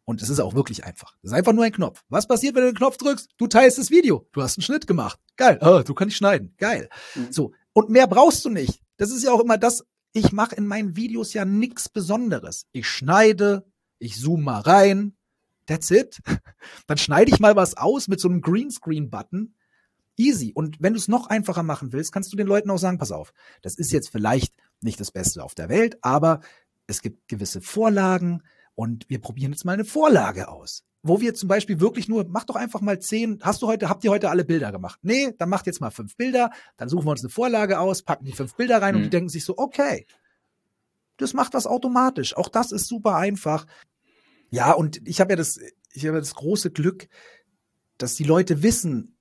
Und es ist auch wirklich einfach. Das ist einfach nur ein Knopf. Was passiert, wenn du den Knopf drückst? Du teilst das Video. Du hast einen Schnitt gemacht. Geil. Oh, du kannst schneiden. Geil. Mhm. So. Und mehr brauchst du nicht. Das ist ja auch immer das, ich mache in meinen Videos ja nichts Besonderes. Ich schneide, ich zoome mal rein. That's it. Dann schneide ich mal was aus mit so einem Greenscreen-Button Easy. Und wenn du es noch einfacher machen willst, kannst du den Leuten auch sagen, pass auf, das ist jetzt vielleicht nicht das Beste auf der Welt, aber es gibt gewisse Vorlagen und wir probieren jetzt mal eine Vorlage aus. Wo wir zum Beispiel wirklich nur, mach doch einfach mal zehn, hast du heute, habt ihr heute alle Bilder gemacht? Nee, dann macht jetzt mal fünf Bilder, dann suchen wir uns eine Vorlage aus, packen die fünf Bilder rein mhm. und die mhm. denken sich so, okay, das macht das automatisch. Auch das ist super einfach. Ja, und ich habe ja das, ich habe ja das große Glück, dass die Leute wissen,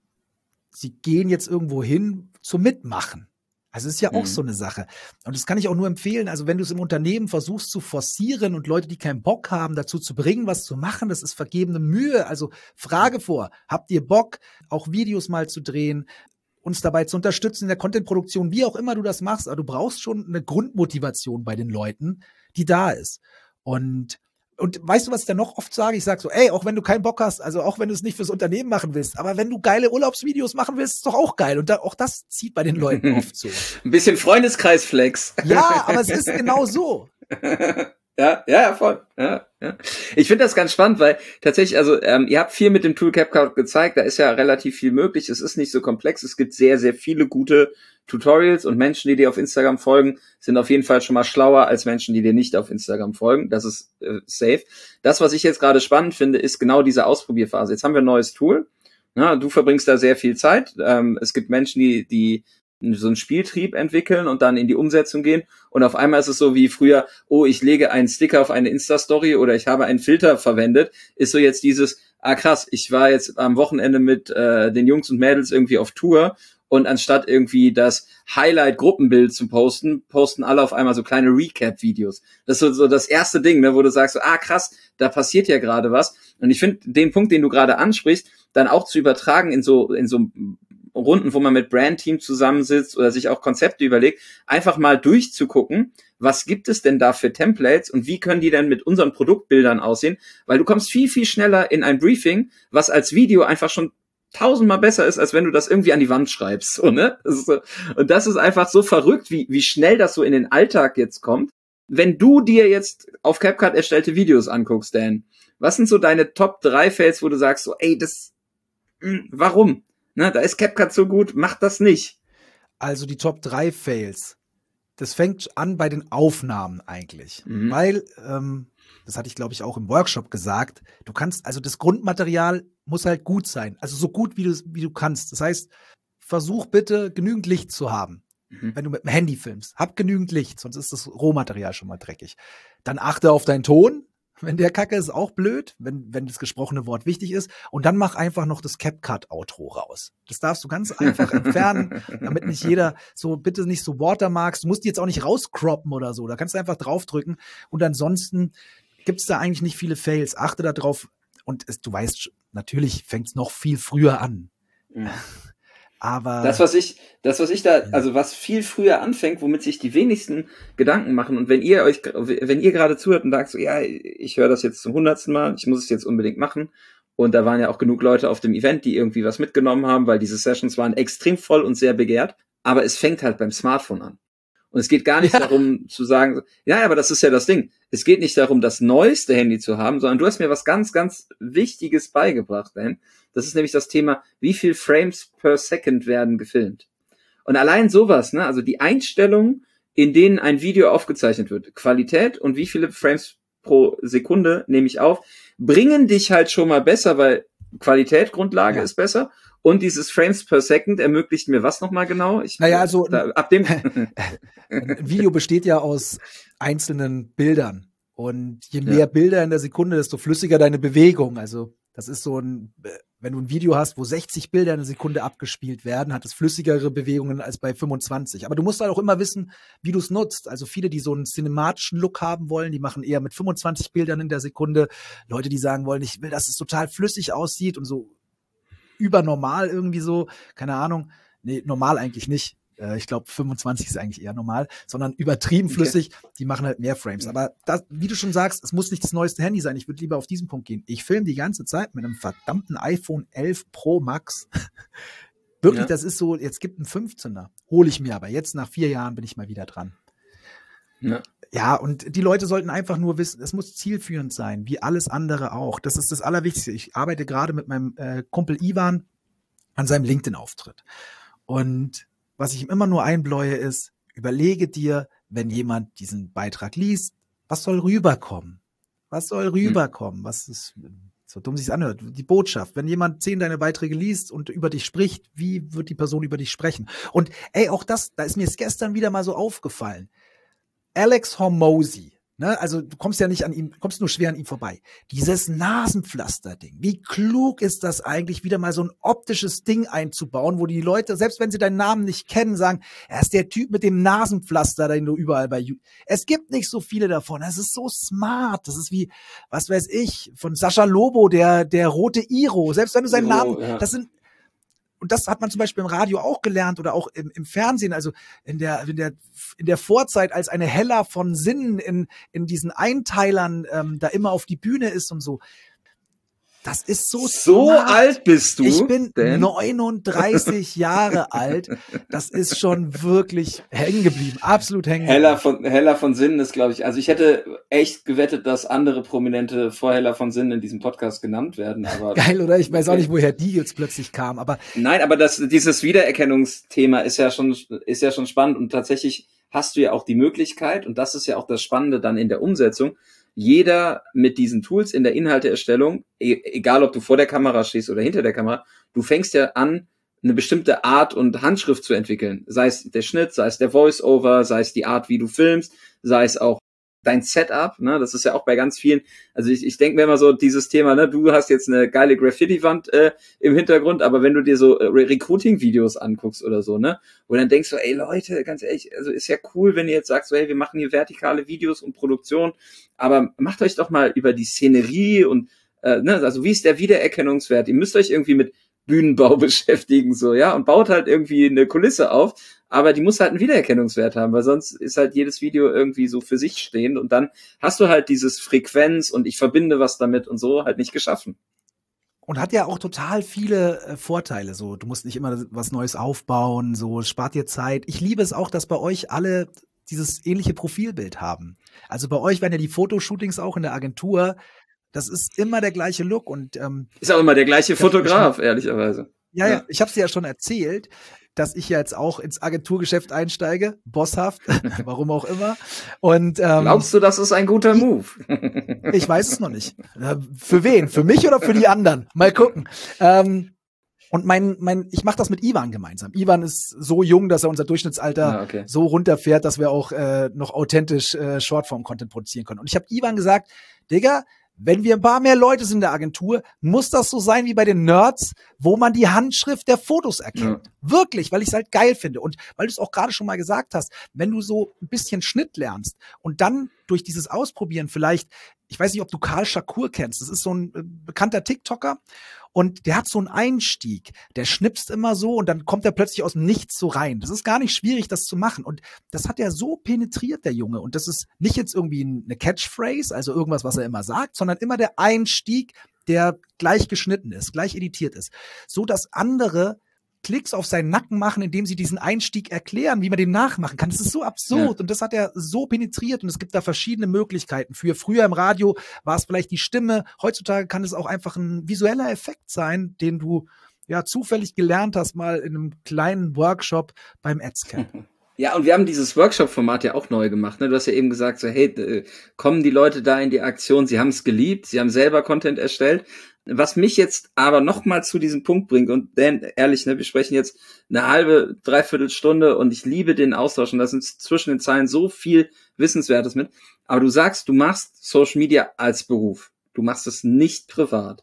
sie gehen jetzt irgendwo hin zum Mitmachen. Also es ist ja auch mhm. so eine Sache. Und das kann ich auch nur empfehlen. Also wenn du es im Unternehmen versuchst zu forcieren und Leute, die keinen Bock haben, dazu zu bringen, was zu machen, das ist vergebene Mühe. Also Frage vor, habt ihr Bock, auch Videos mal zu drehen? uns dabei zu unterstützen in der Contentproduktion, wie auch immer du das machst, aber du brauchst schon eine Grundmotivation bei den Leuten, die da ist. Und und weißt du, was ich dann noch oft sage? Ich sage so, ey, auch wenn du keinen Bock hast, also auch wenn du es nicht fürs Unternehmen machen willst, aber wenn du geile Urlaubsvideos machen willst, ist doch auch geil. Und da, auch das zieht bei den Leuten oft so. Ein bisschen Freundeskreisflex. Ja, aber es ist genau so. Ja, ja, ja, voll. Ja, ja. Ich finde das ganz spannend, weil tatsächlich, also ähm, ihr habt viel mit dem Tool CapCut gezeigt, da ist ja relativ viel möglich. Es ist nicht so komplex. Es gibt sehr, sehr viele gute Tutorials und Menschen, die dir auf Instagram folgen, sind auf jeden Fall schon mal schlauer als Menschen, die dir nicht auf Instagram folgen. Das ist äh, safe. Das, was ich jetzt gerade spannend finde, ist genau diese Ausprobierphase. Jetzt haben wir ein neues Tool. Ja, du verbringst da sehr viel Zeit. Ähm, es gibt Menschen, die, die so einen Spieltrieb entwickeln und dann in die Umsetzung gehen. Und auf einmal ist es so wie früher, oh, ich lege einen Sticker auf eine Insta-Story oder ich habe einen Filter verwendet, ist so jetzt dieses, ah krass, ich war jetzt am Wochenende mit äh, den Jungs und Mädels irgendwie auf Tour und anstatt irgendwie das Highlight-Gruppenbild zu posten, posten alle auf einmal so kleine Recap-Videos. Das ist so, so das erste Ding, ne, wo du sagst, so, ah krass, da passiert ja gerade was. Und ich finde den Punkt, den du gerade ansprichst, dann auch zu übertragen in so in so Runden, wo man mit Brandteam zusammensitzt oder sich auch Konzepte überlegt, einfach mal durchzugucken, was gibt es denn da für Templates und wie können die denn mit unseren Produktbildern aussehen? Weil du kommst viel, viel schneller in ein Briefing, was als Video einfach schon tausendmal besser ist, als wenn du das irgendwie an die Wand schreibst. So, ne? Und das ist einfach so verrückt, wie, wie schnell das so in den Alltag jetzt kommt. Wenn du dir jetzt auf CapCut erstellte Videos anguckst, Dan, was sind so deine Top 3 Fails, wo du sagst so, ey, das, hm, warum? Ne, da ist CapCut so gut, macht das nicht. Also die Top 3 Fails. Das fängt an bei den Aufnahmen eigentlich. Mhm. Weil, ähm, das hatte ich glaube ich auch im Workshop gesagt, du kannst, also das Grundmaterial muss halt gut sein. Also so gut wie du, wie du kannst. Das heißt, versuch bitte genügend Licht zu haben. Mhm. Wenn du mit dem Handy filmst, hab genügend Licht, sonst ist das Rohmaterial schon mal dreckig. Dann achte auf deinen Ton, wenn der Kacke ist auch blöd, wenn, wenn das gesprochene Wort wichtig ist. Und dann mach einfach noch das CapCut-Outro raus. Das darfst du ganz einfach entfernen, damit nicht jeder so, bitte nicht so Watermarks. Du musst die jetzt auch nicht rauscroppen oder so. Da kannst du einfach draufdrücken. Und ansonsten gibt's da eigentlich nicht viele Fails. Achte darauf. Und es, du weißt, natürlich fängt's noch viel früher an. Mhm. Aber das, was ich, das, was ich da, also was viel früher anfängt, womit sich die wenigsten Gedanken machen. Und wenn ihr euch, wenn ihr gerade zuhört und sagt so, ja, ich höre das jetzt zum hundertsten Mal, ich muss es jetzt unbedingt machen. Und da waren ja auch genug Leute auf dem Event, die irgendwie was mitgenommen haben, weil diese Sessions waren extrem voll und sehr begehrt. Aber es fängt halt beim Smartphone an. Und es geht gar nicht ja. darum zu sagen, ja, aber das ist ja das Ding. Es geht nicht darum, das neueste Handy zu haben, sondern du hast mir was ganz, ganz Wichtiges beigebracht, Ben. Das ist nämlich das Thema, wie viel Frames per Second werden gefilmt. Und allein sowas, ne, also die Einstellungen, in denen ein Video aufgezeichnet wird, Qualität und wie viele Frames pro Sekunde nehme ich auf, bringen dich halt schon mal besser, weil Qualität, Grundlage ja. ist besser und dieses Frames per Second ermöglicht mir was nochmal genau? Ich, naja, also da, ab dem ein Video besteht ja aus einzelnen Bildern. Und je mehr ja. Bilder in der Sekunde, desto flüssiger deine Bewegung. Also das ist so ein, wenn du ein Video hast, wo 60 Bilder in der Sekunde abgespielt werden, hat es flüssigere Bewegungen als bei 25. Aber du musst halt auch immer wissen, wie du es nutzt. Also viele, die so einen cinematischen Look haben wollen, die machen eher mit 25 Bildern in der Sekunde. Leute, die sagen wollen, ich will, dass es total flüssig aussieht und so übernormal irgendwie so, keine Ahnung. Nee, normal eigentlich nicht. Äh, ich glaube, 25 ist eigentlich eher normal, sondern übertrieben flüssig. Okay. Die machen halt mehr Frames. Aber das, wie du schon sagst, es muss nicht das neueste Handy sein. Ich würde lieber auf diesen Punkt gehen. Ich filme die ganze Zeit mit einem verdammten iPhone 11 Pro Max. Wirklich, ja. das ist so, jetzt gibt ein 15er. Hole ich mir aber. Jetzt nach vier Jahren bin ich mal wieder dran. Ja. ja, und die Leute sollten einfach nur wissen, es muss zielführend sein, wie alles andere auch. Das ist das Allerwichtigste. Ich arbeite gerade mit meinem äh, Kumpel Ivan an seinem LinkedIn-Auftritt. Und was ich ihm immer nur einbläue ist, überlege dir, wenn jemand diesen Beitrag liest, was soll rüberkommen? Was soll hm. rüberkommen? Was ist, so dumm sich's anhört, die Botschaft. Wenn jemand zehn deine Beiträge liest und über dich spricht, wie wird die Person über dich sprechen? Und ey, auch das, da ist mir gestern wieder mal so aufgefallen. Alex Hormozy, Ne, also du kommst ja nicht an ihm, kommst nur schwer an ihm vorbei. Dieses Nasenpflaster-Ding. Wie klug ist das eigentlich, wieder mal so ein optisches Ding einzubauen, wo die Leute, selbst wenn sie deinen Namen nicht kennen, sagen, er ist der Typ mit dem Nasenpflaster, den du überall bei YouTube. Es gibt nicht so viele davon. Es ist so smart. Das ist wie, was weiß ich, von Sascha Lobo, der, der rote Iro. Selbst wenn du seinen Iro, Namen, ja. das sind, und das hat man zum Beispiel im Radio auch gelernt oder auch im, im Fernsehen, also in der, in der, in der Vorzeit, als eine Heller von Sinnen in, in diesen Einteilern ähm, da immer auf die Bühne ist und so. Das ist so So smart. alt bist du. Ich bin denn? 39 Jahre alt. Das ist schon wirklich hängen geblieben. Absolut hängen geblieben. Heller von, Heller von Sinnen ist, glaube ich, also ich hätte echt gewettet, dass andere Prominente vor Heller von Sinnen in diesem Podcast genannt werden, aber. Geil, oder? Ich weiß auch nicht, woher die jetzt plötzlich kam, aber. Nein, aber das, dieses Wiedererkennungsthema ist ja schon, ist ja schon spannend und tatsächlich hast du ja auch die Möglichkeit, und das ist ja auch das Spannende dann in der Umsetzung, jeder mit diesen Tools in der Inhalteerstellung, e egal ob du vor der Kamera stehst oder hinter der Kamera, du fängst ja an, eine bestimmte Art und Handschrift zu entwickeln. Sei es der Schnitt, sei es der Voice-Over, sei es die Art, wie du filmst, sei es auch dein Setup, ne, das ist ja auch bei ganz vielen, also ich, ich denke mir immer so, dieses Thema, ne, du hast jetzt eine geile Graffiti-Wand äh, im Hintergrund, aber wenn du dir so äh, Recruiting-Videos anguckst oder so, ne, wo dann denkst du, ey Leute, ganz ehrlich, also ist ja cool, wenn ihr jetzt sagst, so, hey, wir machen hier vertikale Videos und Produktion, aber macht euch doch mal über die Szenerie und äh, ne, also wie ist der Wiedererkennungswert? Ihr müsst euch irgendwie mit Bühnenbau beschäftigen, so, ja, und baut halt irgendwie eine Kulisse auf, aber die muss halt einen Wiedererkennungswert haben, weil sonst ist halt jedes Video irgendwie so für sich stehend und dann hast du halt dieses Frequenz und ich verbinde was damit und so halt nicht geschaffen. Und hat ja auch total viele äh, Vorteile. So, du musst nicht immer was Neues aufbauen, so spart dir Zeit. Ich liebe es auch, dass bei euch alle dieses ähnliche Profilbild haben. Also bei euch werden ja die Fotoshootings auch in der Agentur das ist immer der gleiche Look und ähm, ist auch immer der gleiche Fotograf, schon, ehrlicherweise. Ja, ja, ja. ich habe es ja schon erzählt, dass ich ja jetzt auch ins Agenturgeschäft einsteige, bosshaft, warum auch immer. Und ähm, glaubst du, das ist ein guter Move? ich weiß es noch nicht. Für wen? Für mich oder für die anderen? Mal gucken. Ähm, und mein, mein, ich mache das mit Ivan gemeinsam. Ivan ist so jung, dass er unser Durchschnittsalter ah, okay. so runterfährt, dass wir auch äh, noch authentisch äh, Shortform-Content produzieren können. Und ich habe Ivan gesagt, Digga, wenn wir ein paar mehr Leute sind in der Agentur, muss das so sein wie bei den Nerds, wo man die Handschrift der Fotos erkennt. Ja. Wirklich, weil ich es halt geil finde. Und weil du es auch gerade schon mal gesagt hast, wenn du so ein bisschen Schnitt lernst und dann durch dieses Ausprobieren vielleicht, ich weiß nicht, ob du Karl Shakur kennst, das ist so ein äh, bekannter TikToker und der hat so einen Einstieg, der schnipst immer so und dann kommt er plötzlich aus dem Nichts so rein. Das ist gar nicht schwierig, das zu machen. Und das hat er so penetriert, der Junge. Und das ist nicht jetzt irgendwie eine Catchphrase, also irgendwas, was er immer sagt, sondern immer der Einstieg, der gleich geschnitten ist, gleich editiert ist. So dass andere Klicks auf seinen Nacken machen, indem sie diesen Einstieg erklären, wie man den nachmachen kann. Das ist so absurd ja. und das hat er so penetriert und es gibt da verschiedene Möglichkeiten. Für früher im Radio war es vielleicht die Stimme, heutzutage kann es auch einfach ein visueller Effekt sein, den du ja zufällig gelernt hast mal in einem kleinen Workshop beim Adscamp. Ja, und wir haben dieses Workshop-Format ja auch neu gemacht. Ne? Du hast ja eben gesagt, so, hey, äh, kommen die Leute da in die Aktion? Sie haben es geliebt, sie haben selber Content erstellt. Was mich jetzt aber noch mal zu diesem Punkt bringt, und Dan, ehrlich, ne, wir sprechen jetzt eine halbe, dreiviertel Stunde und ich liebe den Austausch und da sind zwischen den Zeilen so viel Wissenswertes mit. Aber du sagst, du machst Social Media als Beruf. Du machst es nicht privat.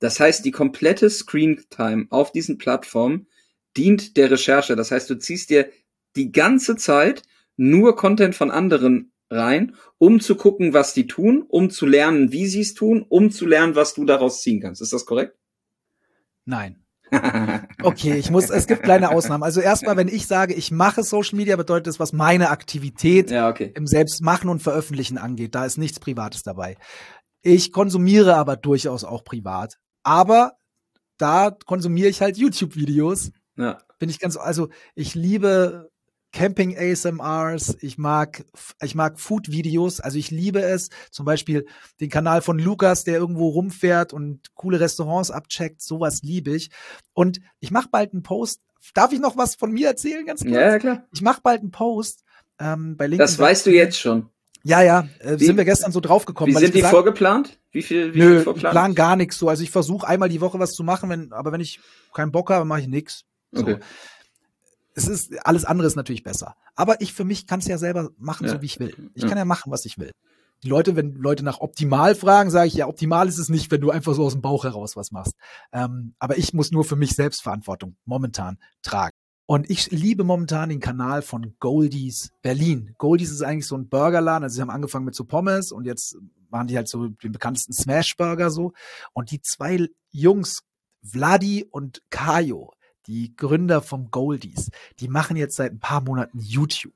Das heißt, die komplette Screen Time auf diesen Plattformen dient der Recherche. Das heißt, du ziehst dir die ganze Zeit nur Content von anderen rein, um zu gucken, was die tun, um zu lernen, wie sie es tun, um zu lernen, was du daraus ziehen kannst. Ist das korrekt? Nein. Okay, ich muss, es gibt kleine Ausnahmen. Also erstmal, wenn ich sage, ich mache Social Media, bedeutet das, was meine Aktivität ja, okay. im Selbstmachen und Veröffentlichen angeht. Da ist nichts Privates dabei. Ich konsumiere aber durchaus auch privat. Aber da konsumiere ich halt YouTube-Videos. Ja. Bin ich ganz, also ich liebe Camping ASMRs, ich mag, ich mag Food Videos, also ich liebe es. Zum Beispiel den Kanal von Lukas, der irgendwo rumfährt und coole Restaurants abcheckt, sowas liebe ich. Und ich mache bald einen Post. Darf ich noch was von mir erzählen, ganz kurz? Ja, klar. Ich mache bald einen Post ähm, bei LinkedIn. Das weißt du jetzt schon. Ja, ja, äh, wie, sind wir gestern so draufgekommen. Wie sind die gesagt, vorgeplant? Wie viel, wie nö, viel vorgeplant? Ich plan gar nichts so. Also ich versuche einmal die Woche was zu machen, wenn, aber wenn ich keinen Bock habe, mache ich nichts. So. Okay es ist alles andere ist natürlich besser. Aber ich für mich kann es ja selber machen, ja. so wie ich will. Ich ja. kann ja machen, was ich will. Die Leute, wenn Leute nach optimal fragen, sage ich ja, optimal ist es nicht, wenn du einfach so aus dem Bauch heraus was machst. Ähm, aber ich muss nur für mich selbst Verantwortung momentan tragen. Und ich liebe momentan den Kanal von Goldies Berlin. Goldies ist eigentlich so ein Burgerladen. Also sie haben angefangen mit so Pommes und jetzt waren die halt so den bekanntesten Smash Burger so. Und die zwei Jungs, Vladi und Kayo, die Gründer vom Goldies, die machen jetzt seit ein paar Monaten YouTube.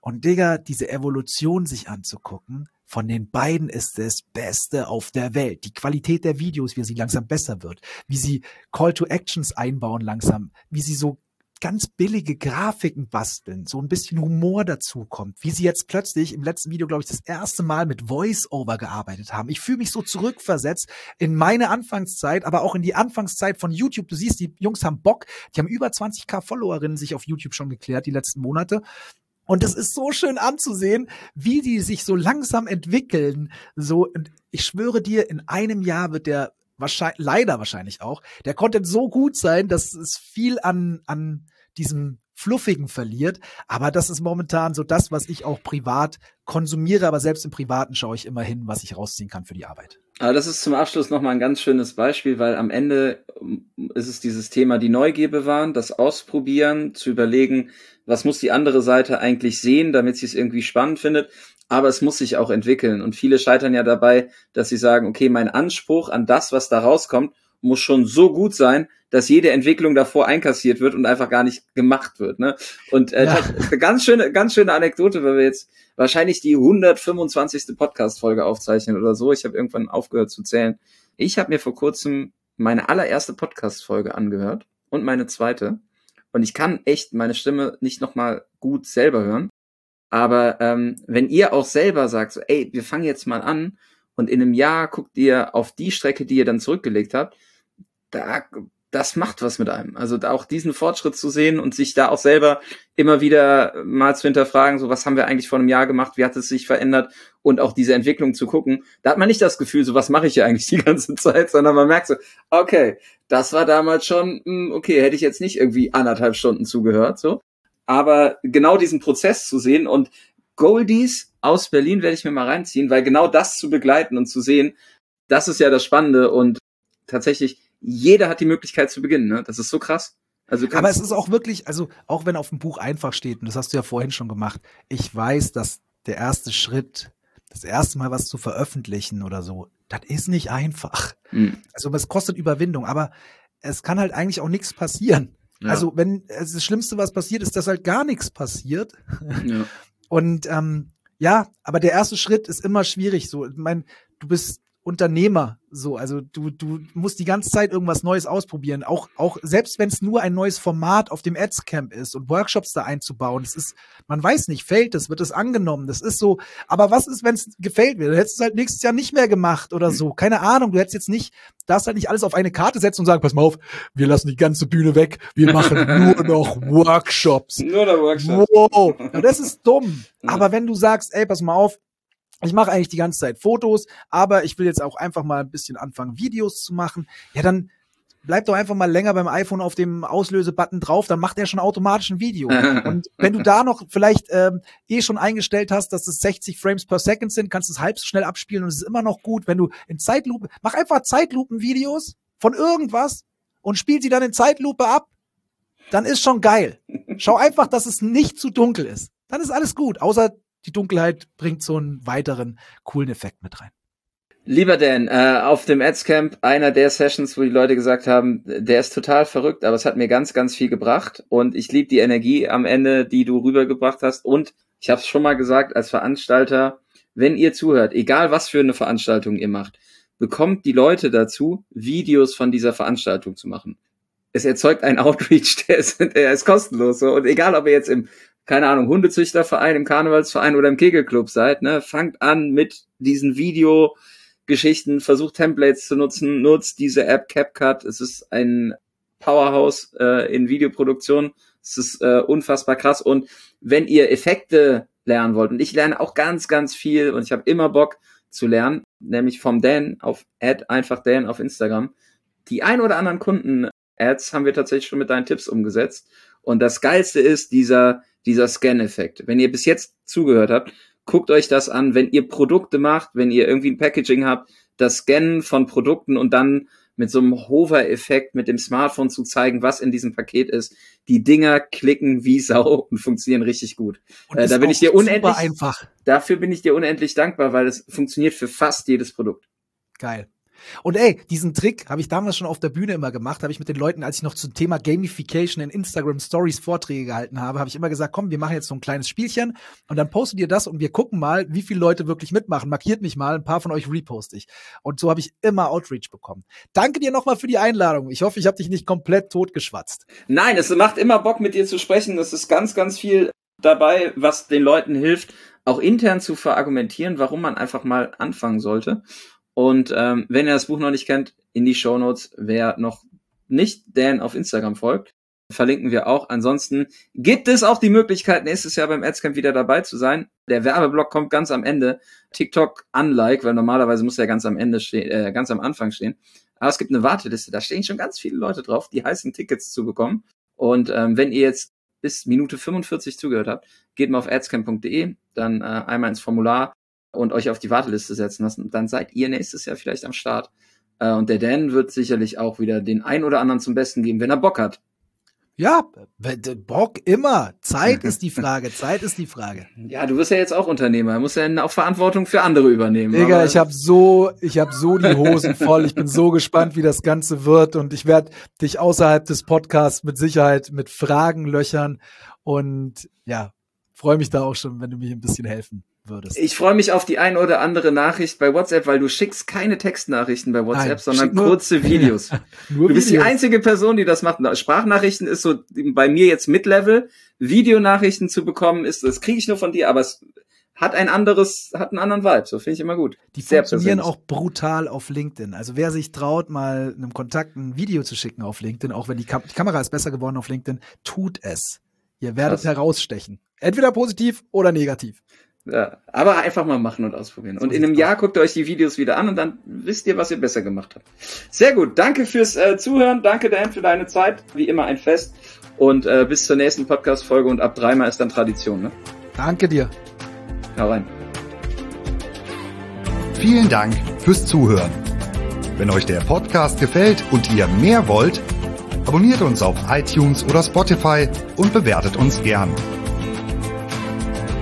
Und Digga, diese Evolution sich anzugucken, von den beiden ist das Beste auf der Welt. Die Qualität der Videos, wie sie langsam besser wird, wie sie Call to Actions einbauen langsam, wie sie so ganz billige Grafiken basteln, so ein bisschen Humor dazu kommt, wie sie jetzt plötzlich im letzten Video, glaube ich, das erste Mal mit Voice-Over gearbeitet haben. Ich fühle mich so zurückversetzt in meine Anfangszeit, aber auch in die Anfangszeit von YouTube. Du siehst, die Jungs haben Bock, die haben über 20k Followerinnen sich auf YouTube schon geklärt die letzten Monate. Und es ist so schön anzusehen, wie die sich so langsam entwickeln. So, ich schwöre dir, in einem Jahr wird der wahrscheinlich, leider wahrscheinlich auch, der Content so gut sein, dass es viel an, an diesem Fluffigen verliert. Aber das ist momentan so das, was ich auch privat konsumiere. Aber selbst im Privaten schaue ich immer hin, was ich rausziehen kann für die Arbeit. Aber das ist zum Abschluss nochmal ein ganz schönes Beispiel, weil am Ende ähm, ist es dieses Thema die Neugier bewahren, das Ausprobieren, zu überlegen, was muss die andere Seite eigentlich sehen, damit sie es irgendwie spannend findet. Aber es muss sich auch entwickeln. Und viele scheitern ja dabei, dass sie sagen, okay, mein Anspruch an das, was da rauskommt, muss schon so gut sein, dass jede Entwicklung davor einkassiert wird und einfach gar nicht gemacht wird. Ne? Und äh, ja. ganz schöne, ganz schöne Anekdote, weil wir jetzt wahrscheinlich die 125. Podcast-Folge aufzeichnen oder so. Ich habe irgendwann aufgehört zu zählen. Ich habe mir vor kurzem meine allererste Podcast-Folge angehört und meine zweite. Und ich kann echt meine Stimme nicht nochmal gut selber hören. Aber ähm, wenn ihr auch selber sagt, so, ey, wir fangen jetzt mal an und in einem Jahr guckt ihr auf die Strecke, die ihr dann zurückgelegt habt, da, das macht was mit einem. Also da auch diesen Fortschritt zu sehen und sich da auch selber immer wieder mal zu hinterfragen, so was haben wir eigentlich vor einem Jahr gemacht, wie hat es sich verändert und auch diese Entwicklung zu gucken. Da hat man nicht das Gefühl, so was mache ich ja eigentlich die ganze Zeit, sondern man merkt so, okay, das war damals schon, hm, okay, hätte ich jetzt nicht irgendwie anderthalb Stunden zugehört, so. Aber genau diesen Prozess zu sehen und Goldies aus Berlin werde ich mir mal reinziehen, weil genau das zu begleiten und zu sehen, das ist ja das Spannende und tatsächlich jeder hat die Möglichkeit zu beginnen. Ne? Das ist so krass. Also Aber es ist auch wirklich, also auch wenn auf dem Buch einfach steht, und das hast du ja vorhin schon gemacht, ich weiß, dass der erste Schritt, das erste Mal was zu veröffentlichen oder so, das ist nicht einfach. Mhm. Also es kostet Überwindung, aber es kann halt eigentlich auch nichts passieren. Ja. Also wenn das Schlimmste, was passiert, ist, dass halt gar nichts passiert. Ja. Und ähm, ja, aber der erste Schritt ist immer schwierig. So, ich meine, du bist Unternehmer so. Also du, du musst die ganze Zeit irgendwas Neues ausprobieren. Auch, auch selbst wenn es nur ein neues Format auf dem Ads-Camp ist und Workshops da einzubauen. Das ist, man weiß nicht, fällt das, wird es angenommen. Das ist so. Aber was ist, wenn es gefällt wird? Du hättest es halt nächstes Jahr nicht mehr gemacht oder so. Keine Ahnung. Du hättest jetzt nicht, darfst halt nicht alles auf eine Karte setzen und sagen, pass mal auf, wir lassen die ganze Bühne weg. Wir machen nur noch Workshops. Nur noch Workshops. Wow. Und das ist dumm. Aber wenn du sagst, ey, pass mal auf, ich mache eigentlich die ganze Zeit Fotos, aber ich will jetzt auch einfach mal ein bisschen anfangen, Videos zu machen. Ja, dann bleib doch einfach mal länger beim iPhone auf dem Auslöse-Button drauf, dann macht er schon automatisch ein Video. Und wenn du da noch vielleicht ähm, eh schon eingestellt hast, dass es 60 Frames per Second sind, kannst du es halb so schnell abspielen und es ist immer noch gut. Wenn du in Zeitlupe, mach einfach Zeitlupen-Videos von irgendwas und spiel sie dann in Zeitlupe ab, dann ist schon geil. Schau einfach, dass es nicht zu dunkel ist. Dann ist alles gut, außer die Dunkelheit bringt so einen weiteren coolen Effekt mit rein. Lieber Dan, äh, auf dem Adscamp, einer der Sessions, wo die Leute gesagt haben, der ist total verrückt, aber es hat mir ganz, ganz viel gebracht und ich liebe die Energie am Ende, die du rübergebracht hast und ich habe es schon mal gesagt als Veranstalter, wenn ihr zuhört, egal was für eine Veranstaltung ihr macht, bekommt die Leute dazu, Videos von dieser Veranstaltung zu machen. Es erzeugt einen Outreach, der ist, der ist kostenlos so und egal, ob ihr jetzt im keine Ahnung, Hundezüchterverein, im Karnevalsverein oder im Kegelclub seid, ne, fangt an mit diesen Videogeschichten, versucht Templates zu nutzen, nutzt diese App CapCut. Es ist ein Powerhouse äh, in Videoproduktion. Es ist äh, unfassbar krass. Und wenn ihr Effekte lernen wollt, und ich lerne auch ganz, ganz viel und ich habe immer Bock zu lernen, nämlich vom Dan auf Ad einfach Dan auf Instagram. Die ein oder anderen Kunden-Ads haben wir tatsächlich schon mit deinen Tipps umgesetzt. Und das Geilste ist dieser, dieser Scan-Effekt. Wenn ihr bis jetzt zugehört habt, guckt euch das an, wenn ihr Produkte macht, wenn ihr irgendwie ein Packaging habt, das Scannen von Produkten und dann mit so einem Hover-Effekt mit dem Smartphone zu zeigen, was in diesem Paket ist. Die Dinger klicken wie Sau und funktionieren richtig gut. Äh, da bin ich dir unendlich einfach. Dafür bin ich dir unendlich dankbar, weil es funktioniert für fast jedes Produkt. Geil. Und ey, diesen Trick habe ich damals schon auf der Bühne immer gemacht, habe ich mit den Leuten, als ich noch zum Thema Gamification in Instagram Stories Vorträge gehalten habe, habe ich immer gesagt, komm, wir machen jetzt so ein kleines Spielchen und dann postet ihr das und wir gucken mal, wie viele Leute wirklich mitmachen. Markiert mich mal, ein paar von euch reposte ich. Und so habe ich immer Outreach bekommen. Danke dir nochmal für die Einladung. Ich hoffe, ich habe dich nicht komplett totgeschwatzt. Nein, es macht immer Bock mit dir zu sprechen. Es ist ganz, ganz viel dabei, was den Leuten hilft, auch intern zu verargumentieren, warum man einfach mal anfangen sollte. Und ähm, wenn ihr das Buch noch nicht kennt, in die Show Notes, wer noch nicht Dan auf Instagram folgt, verlinken wir auch. Ansonsten gibt es auch die Möglichkeit, nächstes Jahr beim Adscamp wieder dabei zu sein. Der Werbeblock kommt ganz am Ende. TikTok unlike, weil normalerweise muss er ganz am Ende stehen, äh, ganz am Anfang stehen. Aber es gibt eine Warteliste, da stehen schon ganz viele Leute drauf, die heißen Tickets zu bekommen. Und ähm, wenn ihr jetzt bis Minute 45 zugehört habt, geht mal auf adscamp.de, dann äh, einmal ins Formular und euch auf die Warteliste setzen lassen. Dann seid ihr nächstes Jahr vielleicht am Start. Äh, und der Dan wird sicherlich auch wieder den ein oder anderen zum Besten geben, wenn er Bock hat. Ja, Bock immer. Zeit ist die Frage. Zeit ist die Frage. Ja, du wirst ja jetzt auch Unternehmer. Du musst ja auch Verantwortung für andere übernehmen. Digga, ich habe so, ich habe so die Hosen voll. Ich bin so gespannt, wie das Ganze wird. Und ich werde dich außerhalb des Podcasts mit Sicherheit mit Fragen löchern. Und ja, freue mich da auch schon, wenn du mir ein bisschen helfen würdest. Ich freue mich auf die ein oder andere Nachricht bei WhatsApp, weil du schickst keine Textnachrichten bei WhatsApp, Nein, sondern kurze Videos. du bist Videos. die einzige Person, die das macht. Sprachnachrichten ist so bei mir jetzt Mid-Level. Videonachrichten zu bekommen ist, das kriege ich nur von dir, aber es hat ein anderes, hat einen anderen Vibe. So finde ich immer gut. Die Sehr funktionieren persönlich. auch brutal auf LinkedIn. Also wer sich traut, mal einem Kontakt ein Video zu schicken auf LinkedIn, auch wenn die, Kam die Kamera ist besser geworden auf LinkedIn, tut es. Ihr werdet Was? herausstechen. Entweder positiv oder negativ. Ja, aber einfach mal machen und ausprobieren. Und in einem Jahr guckt ihr euch die Videos wieder an und dann wisst ihr, was ihr besser gemacht habt. Sehr gut. Danke fürs äh, Zuhören. Danke, Dan, für deine Zeit. Wie immer ein Fest. Und äh, bis zur nächsten Podcast-Folge und ab dreimal ist dann Tradition. Ne? Danke dir. Hau rein. Vielen Dank fürs Zuhören. Wenn euch der Podcast gefällt und ihr mehr wollt, abonniert uns auf iTunes oder Spotify und bewertet uns gern.